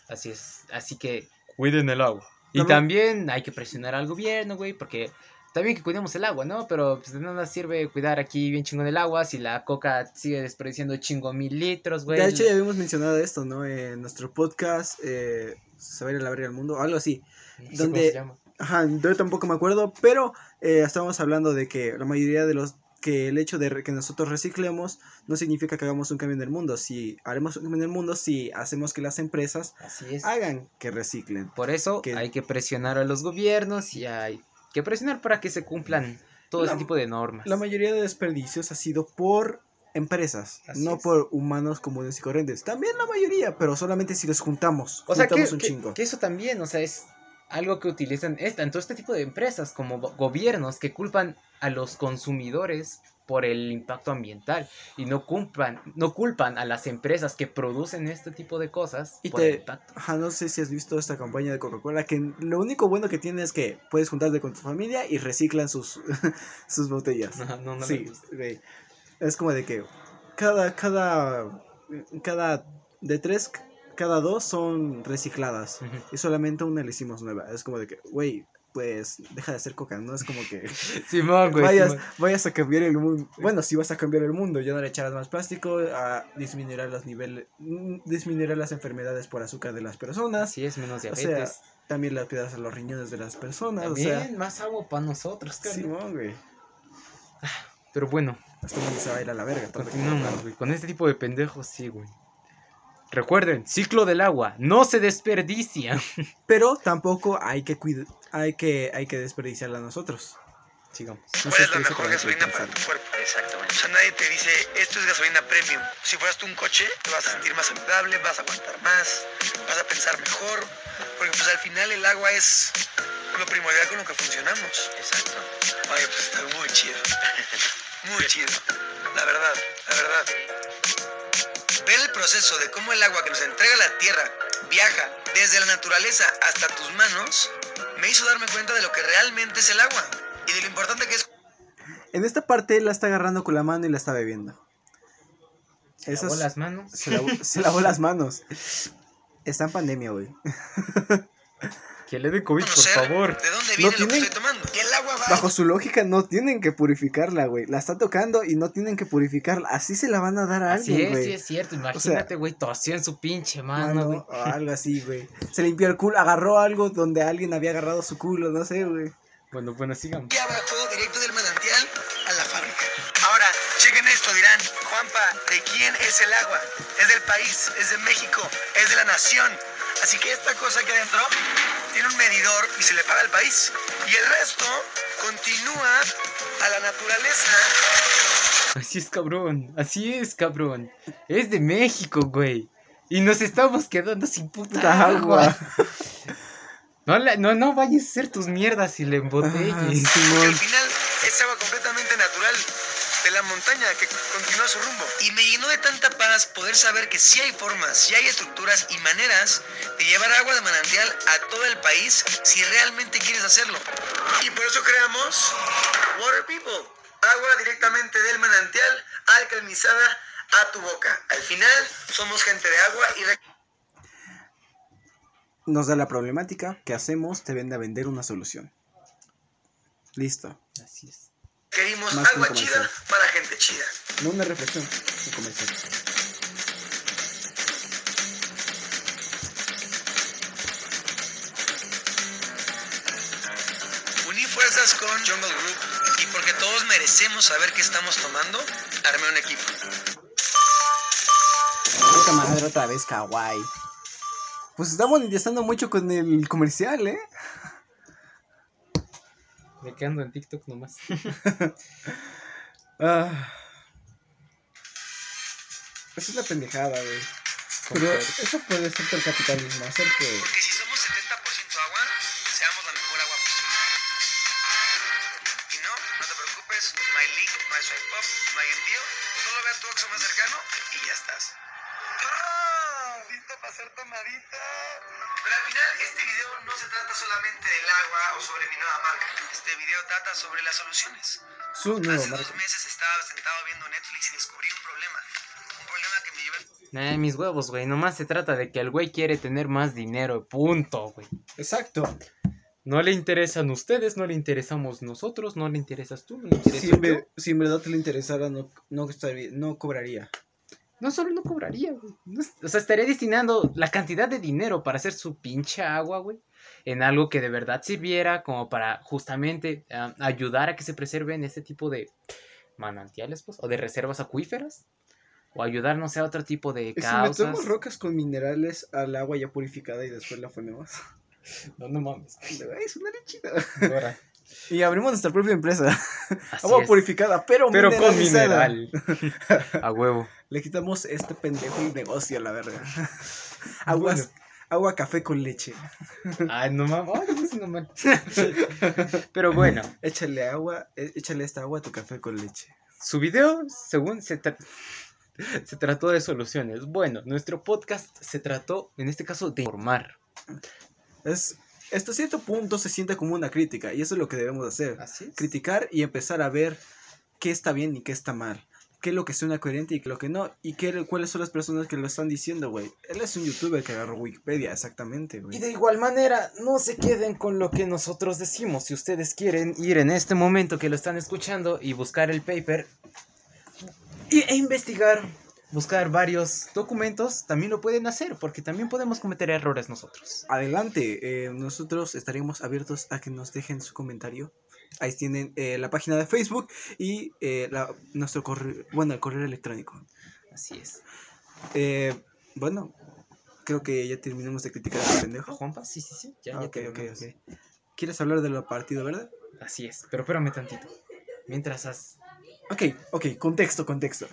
Así es, así que cuiden el agua. Y también hay que presionar al gobierno, güey, porque también que cuidemos el agua, ¿no? Pero pues de nada sirve cuidar aquí bien chingón el agua si la coca sigue desperdiciando chingo mil litros, güey. De hecho ya habíamos mencionado esto, ¿no? En nuestro podcast, eh, Saber a la verga del mundo, algo así. No sé cómo donde- se llama. Ajá, yo tampoco me acuerdo, pero eh, estábamos hablando de que la mayoría de los que el hecho de que nosotros reciclemos no significa que hagamos un cambio en el mundo. Si haremos un cambio en el mundo, si hacemos que las empresas hagan que reciclen. Por eso que- hay que presionar a los gobiernos y hay que presionar para que se cumplan todo La- ese tipo de normas. La mayoría de desperdicios ha sido por empresas, Así no es. por humanos comunes y corrientes. También la mayoría, pero solamente si los juntamos. O sea, que, juntamos un que- chingo. que eso también, o sea, es algo que utilizan es tanto este tipo de empresas como go- gobiernos que culpan a los consumidores por el impacto ambiental y no culpan, no culpan a las empresas que producen este tipo de cosas Y por el te- impacto. Ajá, no sé si has visto esta campaña de Coca-Cola, que lo único bueno que tiene es que puedes juntarte con tu familia y reciclan sus, sus botellas. No, no, no sí. Es como de que cada, cada, cada, de tres, cada dos son recicladas. Y solamente una le hicimos nueva. Es como de que, güey, pues deja de hacer coca, no es como que Simón, güey. vayas, Simón. vayas a cambiar el mundo. Bueno, si vas a cambiar el mundo, ya no le echarás más plástico, a disminuirá los niveles, mm, disminuirá las enfermedades por azúcar de las personas. Así es, menos O diabetes. sea, también le cuidas a los riñones de las personas. También O sea, más agua para nosotros, carnal. Simón, güey. Pero bueno, Hasta se va a ir a la verga. continuamos, güey. Con este tipo de pendejos, sí, güey. Recuerden, ciclo del agua, no se desperdicia. Pero tampoco hay que cuidar, hay que, hay que desperdiciarla a nosotros. Sigamos. No ¿Cuál es la mejor gasolina para tu cuerpo? Exactamente. O sea, nadie te dice, esto es gasolina premium. Si fueras tú un coche, te vas a sentir más saludable, vas a aguantar más, vas a pensar mejor. Porque pues al final el agua es lo primordial con lo que funcionamos. Exacto. Oye, pues está muy chido. Muy chido. La verdad, la verdad. Ver el proceso de cómo el agua que nos entrega la tierra viaja desde la naturaleza hasta tus manos me hizo darme cuenta de lo que realmente es el agua y de lo importante que es En esta parte él la está agarrando con la mano y la está bebiendo. Se Eso lavó es- las manos. Se lavó, se lavó las manos. Está en pandemia, güey. Que le dé COVID, por favor. de dónde No viene lo que tienen- estoy tomando. Y el agua va Bajo su lógica no tienen que purificarla, güey. La está tocando y no tienen que purificarla. Así se la van a dar a Así alguien, es, güey. sí es cierto. Imagínate, güey, torció en su pinche mano, güey. o algo así, güey. Se limpió el culo, agarró algo donde alguien había agarrado su culo, no sé, güey. Bueno, bueno, sigamos. aquí abajo, directo del manantial a la fábrica. Ahora, chequen esto, dirán, Juanpa, ¿de quién es el agua? Es del país, es de México, es de la nación. Así que esta cosa aquí adentro tiene un medidor y se le paga al país. Y el resto continúa a la naturaleza Así es, cabrón. Así es, cabrón. Es de México, güey. Y nos estamos quedando sin puta agua. No, la- no, no vayas a hacer tus mierdas y le Ajá, embotelles. Simón. al final es agua la montaña que continúa su rumbo. Y me llenó de tanta paz poder saber que sí hay formas, sí hay estructuras y maneras de llevar agua de manantial a todo el país si realmente quieres hacerlo. Y por eso creamos Water People, agua directamente del manantial alcalinizada a tu boca. Al final somos gente de agua y re- Nos da la problemática. ¿Qué hacemos? Te vende a vender una solución. Listo. Así es. Requerimos Más agua chida para gente chida. No una reflexión. Un comercial. fuerzas con Jungle Group y porque todos merecemos saber qué estamos tomando, armé un equipo. Puta madre, otra vez kawaii. Pues está monetizando mucho con el comercial, ¿eh? Me quedando en TikTok nomás. Ah. Esa es la pendejada, güey. Pero eso puede ser el capitalismo, hacer que... nuevo Hace marca. dos meses estaba sentado viendo Netflix y descubrí un problema. Un problema que me llevó Eh, mis huevos, güey. Nomás se trata de que el güey quiere tener más dinero. Punto, güey. Exacto. No le interesan ustedes, no le interesamos nosotros, no le interesas tú, no le interesas Si yo. si en verdad te le interesara, no, no, estaría- no cobraría. No solo no cobraría, güey. No o sea, estaría destinando la cantidad de dinero para hacer su pinche agua, güey. En algo que de verdad sirviera como para justamente ah, ayudar a que se preserven este tipo de manantiales, pues, o de reservas acuíferas. O ayudar, no sé, a otro tipo de ¿Y si causas. metemos rocas con minerales al agua ya purificada y después la ponemos? No, no mames. Es una. Ahora, Y abrimos nuestra propia empresa. así agua es. purificada, pero, Pero con mineral. a huevo. Le quitamos este pendejo el negocio la verga. Aguas, Bueno. Agua café con leche. Ay, no mames. Ay, no sé, no mames. Pero bueno, Échale agua, eh, échale esta agua a tu café con leche. su video, según se, tra- se trató de soluciones. Bueno, nuestro podcast se trató, en este caso, de informar. Es, hasta cierto punto se siente como una crítica y eso es lo que debemos hacer. Así. Criticar y empezar a ver qué está bien y qué está mal. Qué es lo que suena coherente y qué es lo que no. Y qué, cuáles son las personas que lo están diciendo, güey. Él es un youtuber que agarró Wikipedia, exactamente, Y güey. de igual manera, no se queden con lo que nosotros decimos. Si ustedes quieren ir en este momento que lo están escuchando y buscar el paper y- e investigar, buscar varios documentos, también lo pueden hacer, porque también podemos cometer errores nosotros. Adelante, eh, nosotros estaremos abiertos a que nos dejen su comentario. Ahí tienen eh, la página de Facebook y eh, la- nuestro correo, bueno, el correo electrónico. Así es. Eh, bueno, creo que ya terminamos de criticar a pendejo. Juanpa, sí, sí, sí. Ya, Ah, ya ok. ¿Quieres hablar de lo partido, verdad? Así es, pero espérame tantito. Mientras has... Ok, ok, contexto, contexto.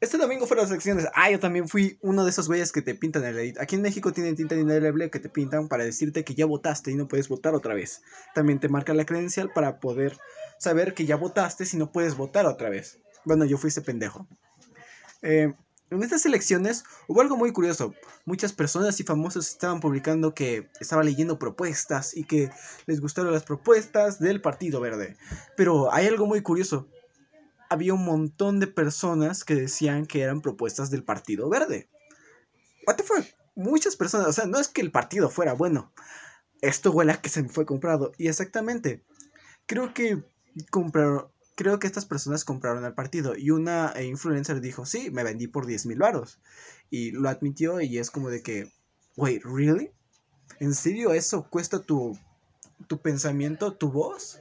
Este domingo fueron las elecciones. Ah, yo también fui uno de esos güeyes que te pintan el edit. Aquí en México tienen tinta indeleble que te pintan para decirte que ya votaste y no puedes votar otra vez. También te marca la credencial para poder saber que ya votaste si no puedes votar otra vez. Bueno, yo fui ese pendejo. Eh, en estas elecciones hubo algo muy curioso. Muchas personas y famosos estaban publicando que estaban leyendo propuestas y que les gustaron las propuestas del Partido Verde. Pero hay algo muy curioso había un montón de personas que decían que eran propuestas del Partido Verde. What the? Muchas personas, o sea, no es que el partido fuera bueno. Esto huele a que se me fue comprado. Y exactamente, creo que compraron, creo que estas personas compraron al partido. Y una eh, influencer dijo, sí, me vendí por 10 mil varos. Y lo admitió y es como de que, wait, ¿really? ¿En serio eso cuesta tu, tu pensamiento, tu voz?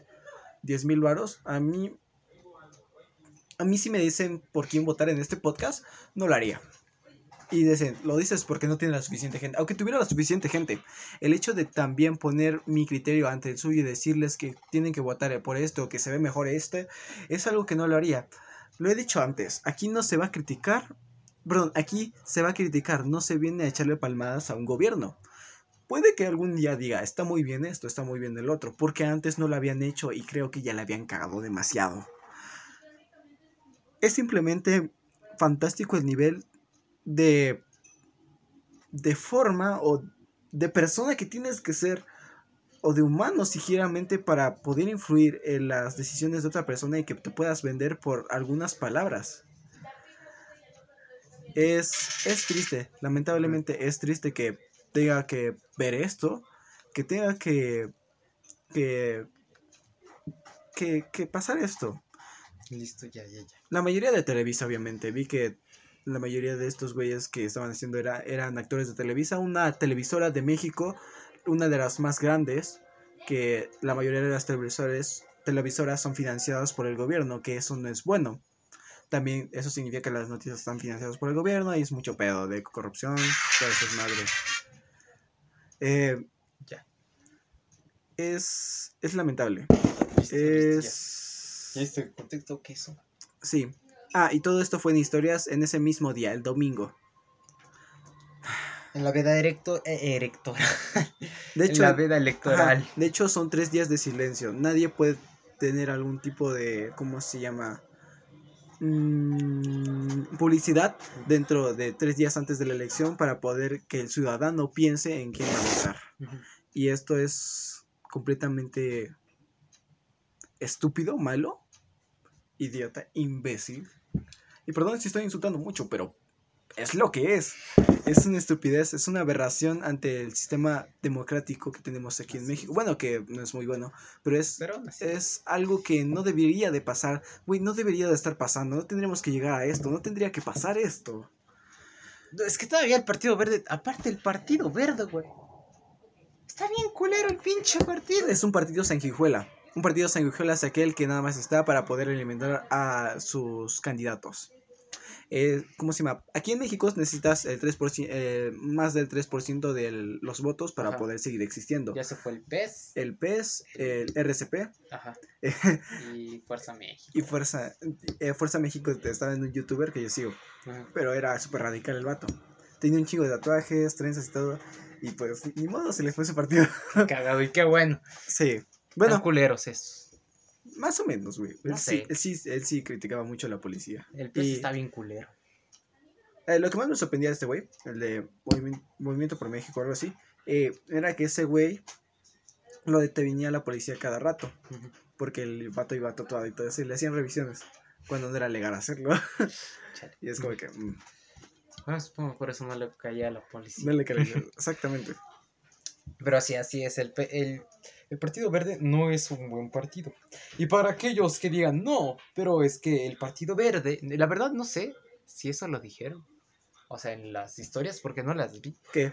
10 mil varos. A mí a mí si me dicen por quién votar en este podcast, no lo haría. Y dicen, lo dices porque no tiene la suficiente gente. Aunque tuviera la suficiente gente, el hecho de también poner mi criterio ante el suyo y decirles que tienen que votar por esto o que se ve mejor este, es algo que no lo haría. Lo he dicho antes, aquí no se va a criticar, perdón, aquí se va a criticar, no se viene a echarle palmadas a un gobierno. Puede que algún día diga, está muy bien esto, está muy bien el otro, porque antes no lo habían hecho y creo que ya le habían cagado demasiado es simplemente fantástico el nivel de de forma o de persona que tienes que ser o de humano ligeramente para poder influir en las decisiones de otra persona y que te puedas vender por algunas palabras. Es, es triste, lamentablemente es triste que tenga que ver esto, que tenga que que que, que pasar esto. Listo, ya, ya, ya. La mayoría de Televisa, obviamente. Vi que la mayoría de estos güeyes que estaban haciendo era, eran actores de Televisa. Una televisora de México, una de las más grandes. que la mayoría de las televisores, televisoras son financiadas por el gobierno, que eso no es bueno. También eso significa que las noticias están financiadas por el gobierno y es mucho pedo de corrupción, todo eso es madre. Eh, Ya. es, es lamentable. Listo. Es... viste el contexto eso. Sí. Ah, y todo esto fue en historias en ese mismo día, el domingo. En la veda erecto, eh, erectoral. De en hecho, la veda electoral. Ajá, De hecho, son tres días de silencio. Nadie puede tener algún tipo de, ¿cómo se llama? Mm, publicidad dentro de tres días antes de la elección para poder que el ciudadano piense en quién va a votar. Y esto es completamente estúpido, malo, idiota, imbécil. Y perdón si estoy insultando mucho, pero es lo que es. Es una estupidez, es una aberración ante el sistema democrático que tenemos aquí en México. Bueno, que no es muy bueno, pero es, Pero algo que no debería de pasar. Güey, no debería de estar pasando. No tendríamos que llegar a esto. No tendría que pasar esto. No, Es que todavía el Partido Verde, aparte el Partido Verde, güey. Está bien culero el pinche partido. Es un partido sanguijuela. Un partido sanguijuela es aquel que nada más está para poder alimentar a sus candidatos. Eh, ¿Cómo se llama? Aquí en México necesitas el 3%, eh, más del 3% de los votos para Ajá. poder seguir existiendo. Ya se fue el PES. El PES, el RCP Ajá. Y Fuerza México. y Fuerza, eh, Fuerza México estaba en un youtuber que yo sigo. Ajá. Pero era súper radical el vato. Tenía un chingo de tatuajes, trenzas y todo. Y pues ni modo se le fue su partido. Cagado y qué bueno. sí. Bueno, Bueno, culeros esos. más o menos, güey. Él, sí, él, sí, él sí criticaba mucho a la policía. El PES Y- está bien culero. Eh, lo que más me sorprendía de este güey, el de Movimi- Movimiento por México o algo así, eh, era que ese güey lo detenía la policía cada rato. Porque el vato iba tatuado y todo eso, y le hacían revisiones. Cuando no era legal hacerlo. Y es como que. mm, Ah, supongo por eso no le caía a la policía. no le creía. Exactamente. Pero así, así es. El, el, el Partido Verde no es un buen partido. Y para aquellos que digan, no, pero es que el Partido Verde, la verdad no sé si eso lo dijeron. O sea, en las historias, porque no las vi. ¿Qué?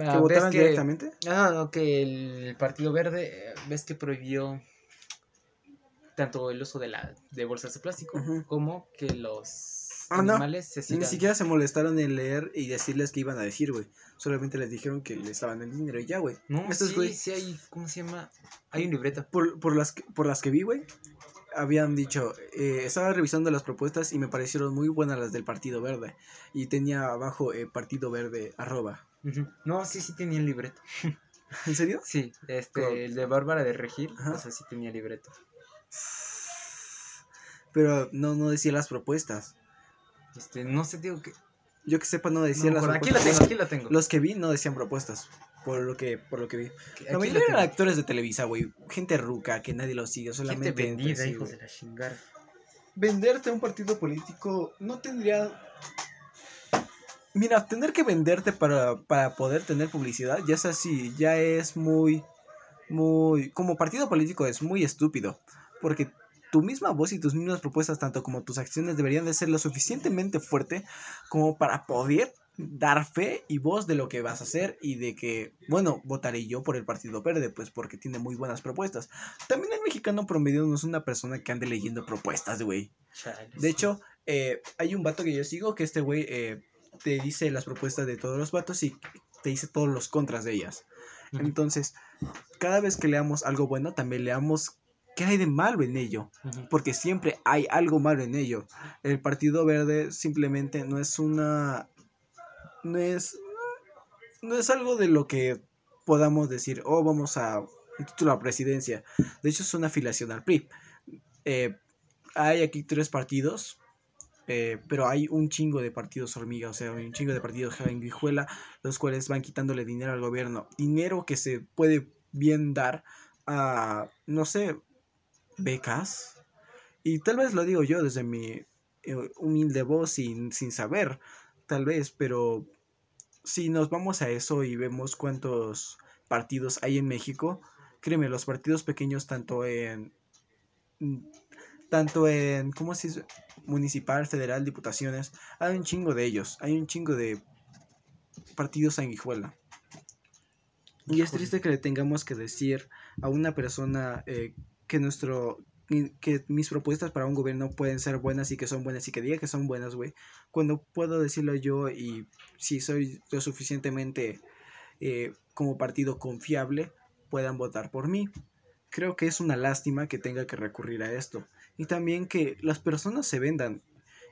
Ah, ¿Que votaban que- directamente? Ah, no, que el Partido Verde, eh, ves que prohibió tanto el uso de la de bolsas de plástico como que los Ah, no. animales se Ni sigan. siquiera se molestaron en leer y decirles qué iban a decir, güey. Solamente les dijeron que les daban el dinero y ya, güey. No, Estos, sí, güey, sí hay, ¿cómo se llama? Hay un libreto. por, por, las, que- por las que vi, güey, habían dicho, eh, estaba revisando las propuestas y me parecieron muy buenas las del Partido Verde. Y tenía abajo eh, Partido Verde arroba. Ujú. No, sí, sí tenía el libreto. ¿En serio? Sí, este, Como- el de Bárbara de Regil, Ajá. o sea, sí tenía libreto. Pero no, no decía las propuestas. Este, no sé, digo que. Yo que sepa, no no decía me las aquí lo propuestas. tengo, aquí lo tengo. Los que vi no decían propuestas. Por lo que, por lo que vi. La lo mayoría eran actores de Televisa, güey. Gente ruca que nadie los sigue. Solamente Gente vendida, sí, hijos de la chingada. venderte a un partido político no tendría... Mira, tener que venderte para, para poder tener publicidad, ya es así, ya es muy, muy... Como partido político es muy estúpido, porque tu misma voz y tus mismas propuestas, tanto como tus acciones, deberían de ser lo suficientemente fuerte como para poder dar fe y voz de lo que vas a hacer y de que, bueno, votaré yo por el Partido Verde, pues porque tiene muy buenas propuestas. También el mexicano promedio no es una persona que ande leyendo propuestas, güey. De hecho, eh, hay un vato que yo sigo que este güey eh, te dice las propuestas de todos los vatos y te dice todos los contras de ellas. Entonces, cada vez que leamos algo bueno, también leamos qué hay de malo en ello. Porque siempre hay algo malo en ello. El Partido Verde simplemente no es una... No es... No es algo de lo que podamos decir, oh, vamos a un título a presidencia. De hecho, es una afiliación al PRI. Eh, hay aquí tres partidos, eh, pero hay un chingo de partidos hormiga, o sea, hay un chingo de partidos sanguijuela, los cuales van quitándole dinero al gobierno. Dinero que se puede bien dar a, no sé, becas. Y tal vez lo digo yo desde mi eh, humilde voz sin, sin saber, tal vez, pero si nos vamos a eso y vemos cuántos partidos hay en México, créeme, los partidos pequeños tanto en mm, tanto en ¿cómo se dice? municipal, federal, diputaciones, hay un chingo de ellos, hay un chingo de partidos sanguijuela. Y es triste que le tengamos que decir a una persona eh, que nuestro que mis propuestas para un gobierno pueden ser buenas y que son buenas y que diga que son buenas, güey. Cuando puedo decirlo yo y si soy lo suficientemente eh, como partido confiable, puedan votar por mí. Creo que es una lástima que tenga que recurrir a esto. Y también que las personas se vendan.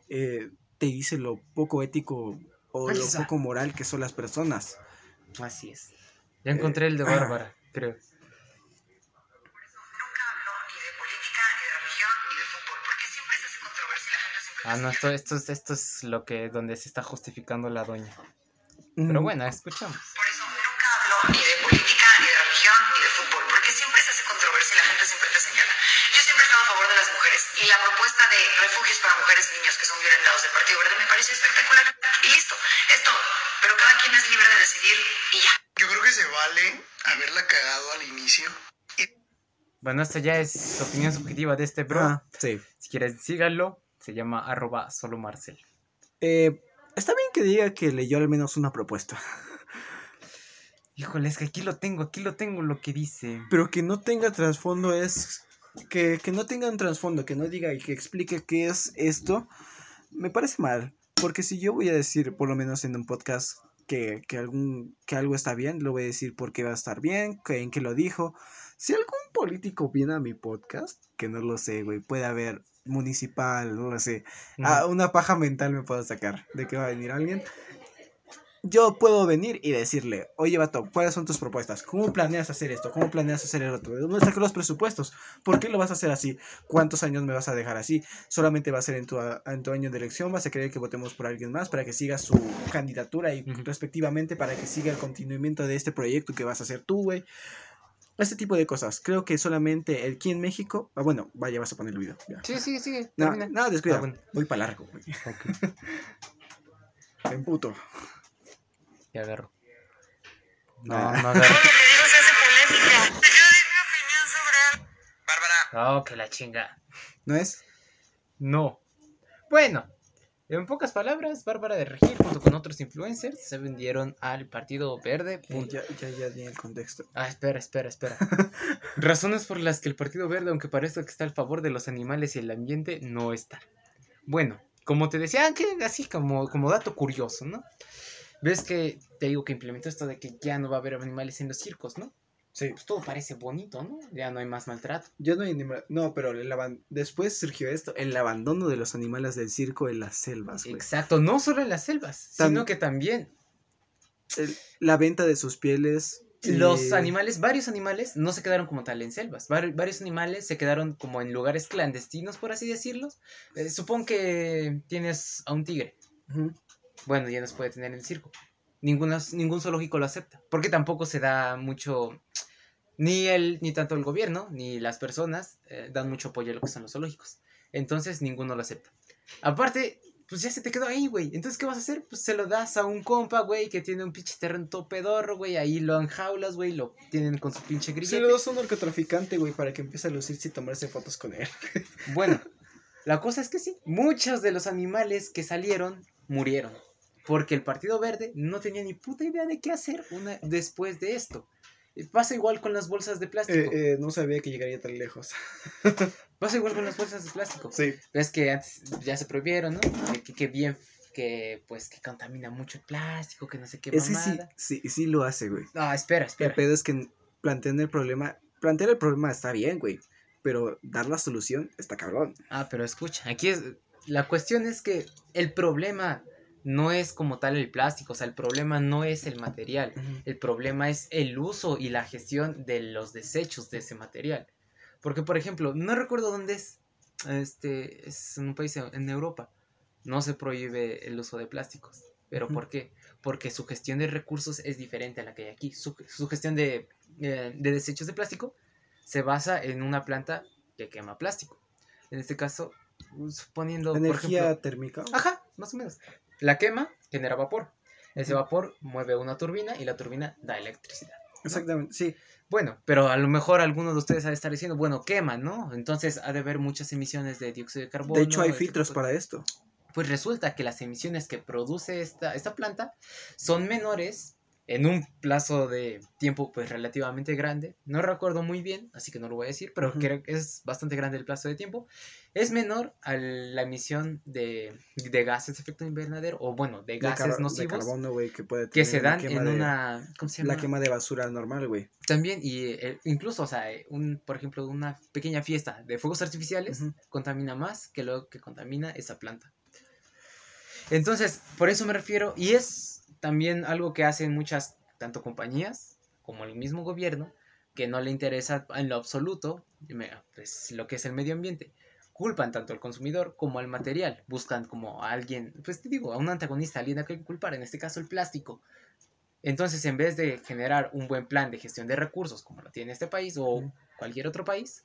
Eh, te dice lo poco ético o lo poco moral que son las personas. Así es. Ya encontré el de Bárbara, creo. Ah, no, esto, esto, es- esto es lo que, donde se está justificando la doña. Pero Mm, bueno, escuchamos. Por eso nunca habló ni de política, ni de religión, ni de fútbol, porque siempre se hace controversia y la gente siempre te señala. Yo siempre he estado a favor de las mujeres y la propuesta de refugios para mujeres y niños que son violentados del Partido Verde me parece espectacular. Y listo, es todo. Pero cada quien es libre de decidir y ya. Yo creo que se vale haberla cagado al inicio. Bueno, esta ya es opinión subjetiva de este bro. ah, sí. Si quieres, síganlo. Se llama arroba solo Marcel. Eh, está bien que diga que leyó al menos una propuesta. Híjole, es que aquí lo tengo, aquí lo tengo lo que dice. Pero que no tenga trasfondo es. Que, que no tenga un trasfondo, que no diga y que explique qué es esto, me parece mal. Porque si yo voy a decir, por lo menos en un podcast, que, que, algún, que algo está bien, lo voy a decir porque va a estar bien, que, en qué lo dijo. Si algún político viene a mi podcast, que no lo sé, güey, puede haber municipal, no lo sé. Ah, una paja mental me puedo sacar de que va a venir alguien. Yo puedo venir y decirle, oye, vato, ¿cuáles son tus propuestas? ¿Cómo planeas hacer esto? ¿Cómo planeas hacer el otro? ¿De dónde sacas los presupuestos? ¿Por qué lo vas a hacer así? ¿Cuántos años me vas a dejar así? ¿Solamente va a ser en tu, en tu año de elección? ¿Vas a querer que votemos por alguien más para que siga su candidatura y respectivamente para que siga el continuamiento de este proyecto que vas a hacer tú, güey? Este tipo de cosas. Creo que solamente el aquí en México... Ah, bueno, vaya, vas a poner el video. ya. Sí, sí, sí. No, termina. no, descuida. Ah, bueno. Voy para largo, güey. En puto. Ya agarro. No, no agarro. Todo lo que digo se hace polémica. Yo di mi opinión sobre algo. Bárbara, Oh, que la chinga. ¿No es? No. Bueno, en pocas palabras, Bárbara de Regil junto con otros influencers se vendieron al Partido Verde. Eh, ya, ya, ya di el contexto. Ah, espera, espera, espera. Razones por las que el Partido Verde, aunque parezca que está al favor de los animales y el ambiente, no está. Bueno, como te decía, que así como, como dato curioso, ¿no? Ves que te digo que implementó esto de que ya no va a haber animales en los circos, ¿no? Sí. Pues todo parece bonito, ¿no? Ya no hay más maltrato. Yo no hay anima- No, pero el aban- después surgió esto, el abandono de los animales del circo en las selvas, güey. Exacto, no solo en las selvas, sino que también El- la venta de sus pieles. Los eh, animales, varios animales, no se quedaron como tal en selvas. Vari- varios animales se quedaron como en lugares clandestinos, por así decirlo. Eh, supón que tienes a un tigre. Bueno, ya no se puede tener en el circo. Ninguna, ningún zoológico lo acepta. Porque tampoco se da mucho. Ni el, ni tanto el gobierno, ni las personas eh, dan mucho apoyo a lo que son los zoológicos. Entonces ninguno lo acepta. Aparte, pues ya se te quedó ahí, güey. Entonces, ¿qué vas a hacer? Pues se lo das a un compa, güey, que tiene un pinche terreno todo pedorro, güey. Ahí lo enjaulas, güey. Lo tienen con su pinche Se grillete. lo das a un narcotraficante, güey, para que empiece a lucirse y tomarse fotos con él. Bueno, la cosa es que sí, muchos de los animales que salieron murieron. Porque el Partido Verde no tenía ni puta idea de qué hacer una, después de esto. Eh, Pasa igual con las bolsas de plástico. Eh, eh, no sabía que llegaría tan lejos. Pasa igual con las bolsas de plástico. Sí. Ves que antes ya se prohibieron, ¿no? Que, que- bien, que pues que contamina mucho el plástico, que no sé qué Es que sí, sí, sí lo hace, güey. No, espera, El espera. pedo es que plantean el problema. Plantear el problema está bien, güey. Pero dar la solución está cabrón. Ah, pero escucha, aquí es. La cuestión es que el problema no es como tal el plástico, o sea, el problema no es el material. El problema es el uso y la gestión de los desechos de ese material. Porque, por ejemplo, no recuerdo dónde es. Este es en un país en Europa. No se prohíbe el uso de plásticos. ¿Pero por qué? Porque su gestión de recursos es diferente a la que hay aquí. Su, su gestión de, eh, de desechos de plástico se basa en una planta que quema plástico. En este caso, suponiendo, por Energía ejemplo, térmica. Ajá, más o menos. La quema genera vapor. Ese vapor mueve una turbina y la turbina da electricidad. Exactamente, sí. Bueno, pero a lo mejor alguno de ustedes ha de estar diciendo, bueno, quema, ¿no? Entonces ha de haber muchas emisiones de dióxido de carbono. De hecho, hay filtros para esto. Pues resulta que las emisiones que produce esta, esta planta son menores en un plazo de tiempo pues relativamente grande. No recuerdo muy bien, así que no lo voy a decir, pero creo que es bastante grande el plazo de tiempo. Es menor a la emisión de, de gases de efecto invernadero, o bueno, de gases de nocivos carbono, que puede que tener se dan en de- una... ¿Cómo se llama? La quema de basura normal, güey. También, y eh, incluso, o sea, un, por ejemplo, una pequeña fiesta de fuegos artificiales contamina más que lo que contamina esa planta. Entonces, por eso me refiero, y es también algo que hacen muchas, tanto compañías como el mismo gobierno, que no le interesa en lo absoluto pues, lo que es el medio ambiente. Culpan tanto al consumidor como al material. Buscan como a alguien, pues te digo, a un antagonista, a alguien a quien culpar, en este caso el plástico. Entonces, en vez de generar un buen plan de gestión de recursos como lo tiene este país o cualquier otro país,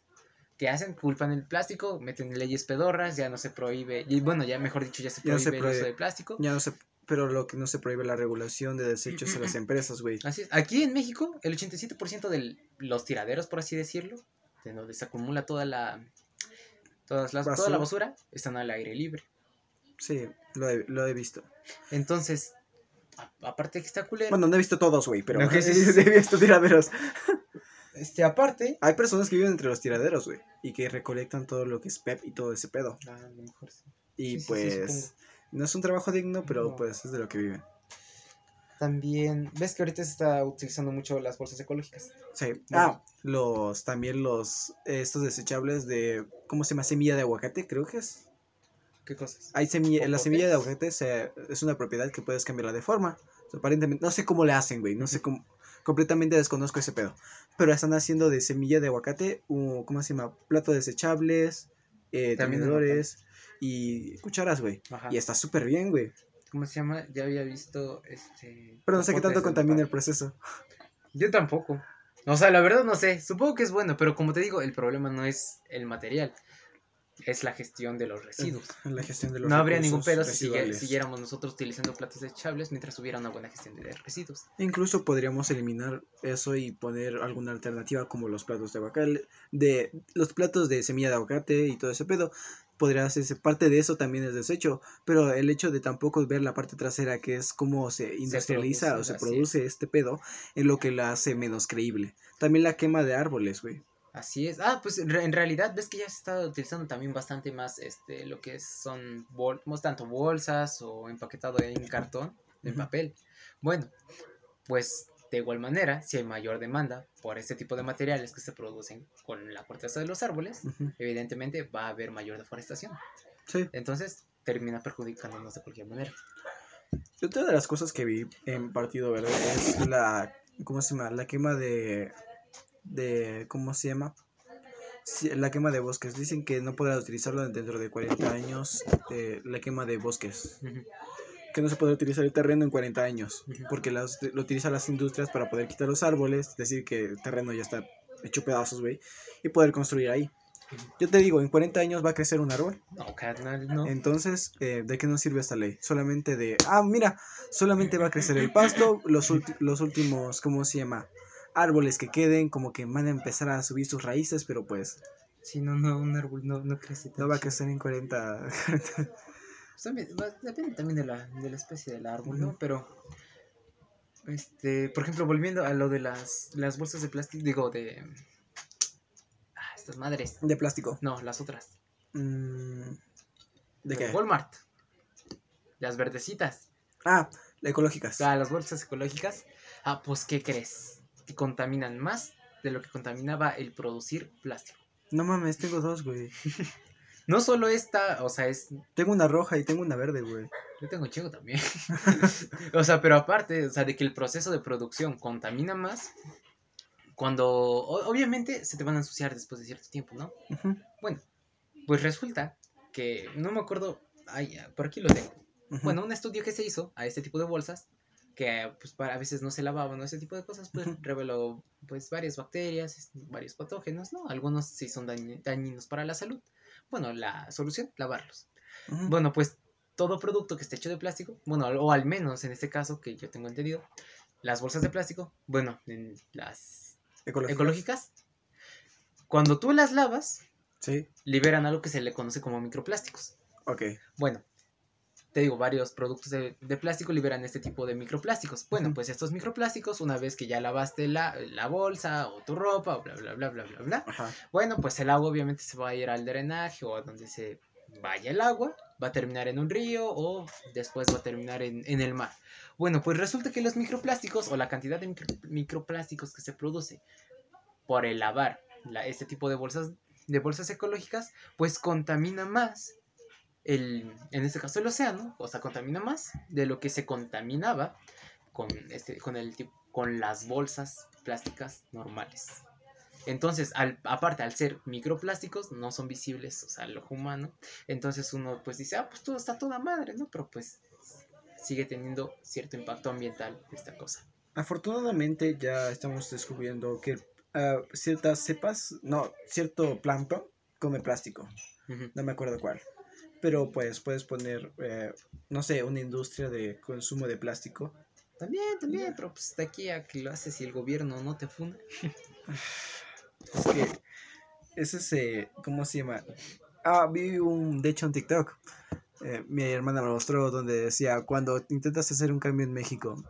¿qué hacen? Culpan el plástico, meten leyes pedorras, ya no se prohíbe, y bueno, ya mejor dicho, ya se Ya no prohíbe se el uso de plástico. Ya no se, pero lo que no se prohíbe la regulación de desechos en las empresas, güey. Así es. Aquí en México, el 87% de los tiraderos, por así decirlo, de donde se acumula toda la, todas las, toda la Basura. están al aire libre. Sí, lo he, lo he visto. Entonces, a- aparte que está culero, Bueno, no he visto todos, güey, pero No, que sí, sí, sí. he visto tiraderos. este, aparte... Hay personas que viven entre los tiraderos, güey, y que recolectan todo lo que es PEP y todo ese pedo. Ah, a lo mejor sí. Y pues. No es un trabajo digno, pero No. pues es de lo que viven. También, ves que ahorita se está utilizando mucho las bolsas ecológicas. Sí. Ah, los, también los, estos desechables de, ¿cómo se llama? Semilla de aguacate, creo que es. ¿Qué cosas? Hay semilla, la semilla de aguacate se- es una propiedad que puedes cambiarla de forma. O sea, aparentemente, no sé cómo le hacen, güey, no sé cómo, completamente desconozco ese pedo. Pero están haciendo de semilla de aguacate, un, ¿cómo se llama? Platos desechables, eh, También es tenedores y cucharas, güey. Y está súper bien, güey. ¿Cómo se llama? Ya había visto este. Pero no sé qué tanto contamina el proceso. Yo tampoco. O sea, la verdad no sé. Supongo que es bueno, pero como te digo, el problema no es el material, es la gestión de los residuos. La gestión de los No habría ningún pedo si siguiéramos nosotros utilizando platos desechables mientras hubiera una buena gestión de residuos. Incluso podríamos eliminar eso y poner alguna alternativa como los platos de aguacate, de los platos de semilla de aguacate y todo ese pedo. Podría hacerse parte de eso también es desecho, pero el hecho de tampoco ver la parte trasera que es cómo se industrializa produce, o se produce este pedo es lo que la hace menos creíble. También la quema de árboles, güey. Así es. Ah, pues en re- en realidad ves que ya se está utilizando también bastante más este lo que son bol tanto bolsas o empaquetado en cartón, en papel. Bueno, pues de igual manera, si hay mayor demanda por este tipo de materiales que se producen con la corteza de los árboles, evidentemente va a haber mayor deforestación. Sí. Entonces, termina perjudicándonos de cualquier manera. Otra de las cosas que vi en Partido Verde es la, ¿cómo se llama? La quema de, de, ¿cómo se llama? La quema de bosques. Dicen que no podrá utilizarlo dentro de 40 años, eh, la quema de bosques. Ujú. Que no se podrá utilizar el terreno en 40 años, porque las, lo utilizan las industrias para poder quitar los árboles, es decir, que el terreno ya está hecho pedazos, güey, y poder construir ahí. Yo te digo, en 40 años va a crecer un árbol. No, carnal, no. Entonces, eh, ¿de qué nos sirve esta ley? Solamente de, ah, mira, solamente va a crecer el pasto, los, los últimos, ¿cómo se llama? Árboles que queden, como que van a empezar a subir sus raíces, pero pues Si no, no, un árbol no, no crece no va a crecer en 40. Pues también, va- depende también de la, de la especie del árbol, ¿no? Pero, este, por ejemplo, volviendo a lo de las, las bolsas de plástico, digo, de... Ah, estas madres. de plástico. No, las otras. Mm, ¿De Las qué? Walmart. Las verdecitas. Ah, ecológicas. Ah, las bolsas ecológicas. Ah, pues, ¿qué crees? Que contaminan más de lo que contaminaba el producir plástico. No mames, tengo dos, güey. No solo esta, o sea, es Tengo una roja y tengo una verde, güey. Yo tengo chico también. o sea, pero aparte, o sea, de que el proceso de producción contamina más, cuando obviamente se te van a ensuciar después de cierto tiempo, ¿no? Bueno, pues resulta que no me acuerdo, ay, por aquí lo tengo. Bueno, un estudio que se hizo a este tipo de bolsas, que pues para, a veces no se lavaban o ese tipo de cosas, pues reveló pues varias bacterias, varios patógenos, ¿no? Algunos sí son dañi- dañinos para la salud. Bueno, la solución, lavarlos. Bueno, pues todo producto que esté hecho de plástico, bueno, o al menos en este caso que yo tengo entendido, las bolsas de plástico, bueno, en las Ecológicas. ecológicas, cuando tú las lavas, Sí, liberan algo que se le conoce como microplásticos. ok. Bueno, te digo, varios productos de, de plástico liberan este tipo de microplásticos. Bueno, pues estos microplásticos, una vez que ya lavaste la, la bolsa o tu ropa o bla, bla, bla, bla, bla, bla, Ajá. bueno, pues el agua obviamente se va a ir al drenaje o a donde se vaya el agua, va a terminar en un río o después va a terminar en, en el mar. Bueno, pues resulta que los microplásticos o la cantidad de micro- microplásticos que se produce por el lavar la- este tipo de bolsas, de bolsas ecológicas, pues contamina más, el, en este caso el océano, o sea, contamina más de lo que se contaminaba con, este, con, el, con las bolsas plásticas normales. Entonces, al, aparte, al ser microplásticos, no son visibles, o sea, al ojo humano. Entonces uno pues dice, ah, pues todo está toda madre, ¿no? Pero pues sigue teniendo cierto impacto ambiental esta cosa. Afortunadamente ya estamos descubriendo que ah, ciertas cepas, no, cierto plancton come plástico. No me acuerdo cuál. Pero pues puedes poner, eh, no sé, una industria de consumo de plástico. También, también, pero pues de aquí a que lo haces y el gobierno no te funda. Es que ese se, ¿cómo se llama? Ah, vi un, de hecho, un TikTok. eh, mi hermana me mostró donde decía, cuando intentas hacer un cambio en México,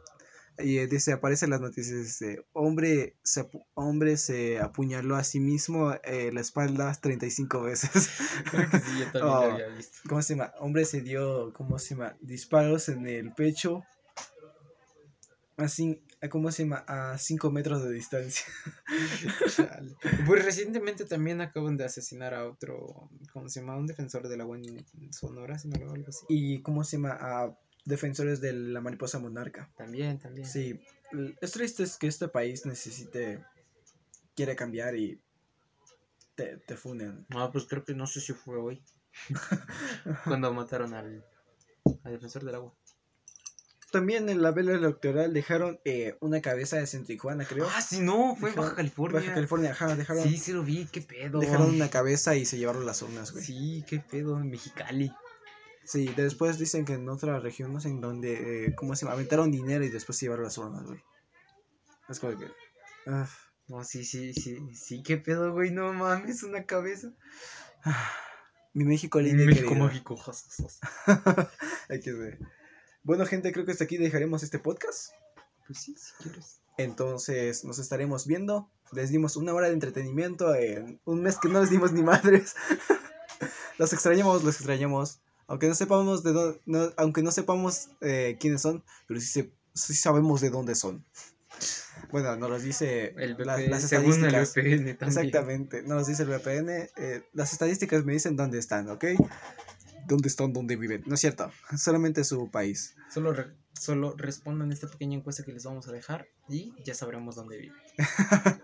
y eh, dice, aparecen las noticias, dice, hombre se, hombre se apuñaló a sí mismo eh, la espalda 35 veces. Creo que sí, yo también Oh. lo había visto. ¿Cómo se llama? Hombre se dio, ¿cómo se llama? Disparos en el pecho. Así, ¿cómo se llama? A 5 metros de distancia. Pues recientemente también acaban de asesinar a otro, ¿cómo se llama? Un defensor del agua en Sonora, si no lo algo así. Y, ¿cómo se llama? A defensores de la mariposa monarca. También, también. Sí, es triste es que este país necesite, quiere cambiar y te, te funen. No, pues creo que no sé si fue hoy. Cuando mataron al, al defensor del agua. También en la vela electoral dejaron eh, una cabeza de en Tijuana, creo. Ah, sí, no, fue en Dejaron- Baja California. Baja California, ajá, dejaron, Sí, sí lo vi, qué pedo. dejaron una cabeza y se llevaron las urnas, güey. Sí, qué pedo, en Mexicali. Sí, después dicen que en otra región, no sé en donde, eh, ¿cómo se llama? Aventaron dinero y después se llevaron las urnas, güey. Es como que... No, sí, sí, sí, sí, qué pedo, güey, no mames, una cabeza. mi México lindo y México mágico, que ver. Bueno, gente, creo que hasta aquí dejaremos este podcast. Pues sí, si quieres. Entonces nos estaremos viendo. Les dimos una hora de entretenimiento en un mes que no les dimos ni madres. los extrañamos, los extrañamos. Aunque no sepamos de dónde, no- aunque no sepamos eh, quiénes son, pero sí, se- sí sabemos de dónde son. Bueno, nos los dice El la- VPN, las según el estadísticas. VPN también. Exactamente, nos los dice el VPN. eh, las estadísticas me dicen dónde están, ¿ok? ¿Dónde están? ¿Dónde viven? No es cierto, solamente su país. Solo, re- solo respondan esta pequeña encuesta que les vamos a dejar y ya sabremos dónde vive.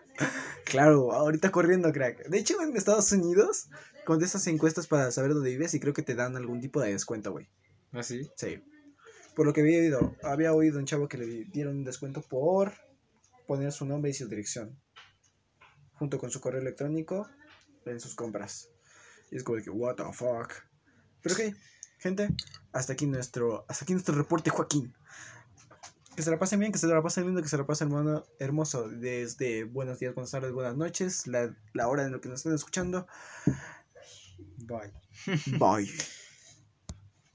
Claro, ahorita corriendo, crack. De hecho, en Estados Unidos, con esas encuestas para saber dónde vives y creo que te dan algún tipo de descuento, güey. ¿Ah, sí? Sí. Por lo que había oído, había oído un chavo que le dieron un descuento por poner su nombre y su dirección. Junto con su correo electrónico en sus compras. Y es como de que, what the fuck. Pero ok, gente, hasta aquí nuestro, hasta aquí nuestro reporte, Joaquín. Que se la pasen bien, que se la pasen lindo, que se la pasen hermano, hermoso. Desde buenos días, buenas tardes, buenas noches, la, la hora en la que nos estén escuchando. Bye. Bye.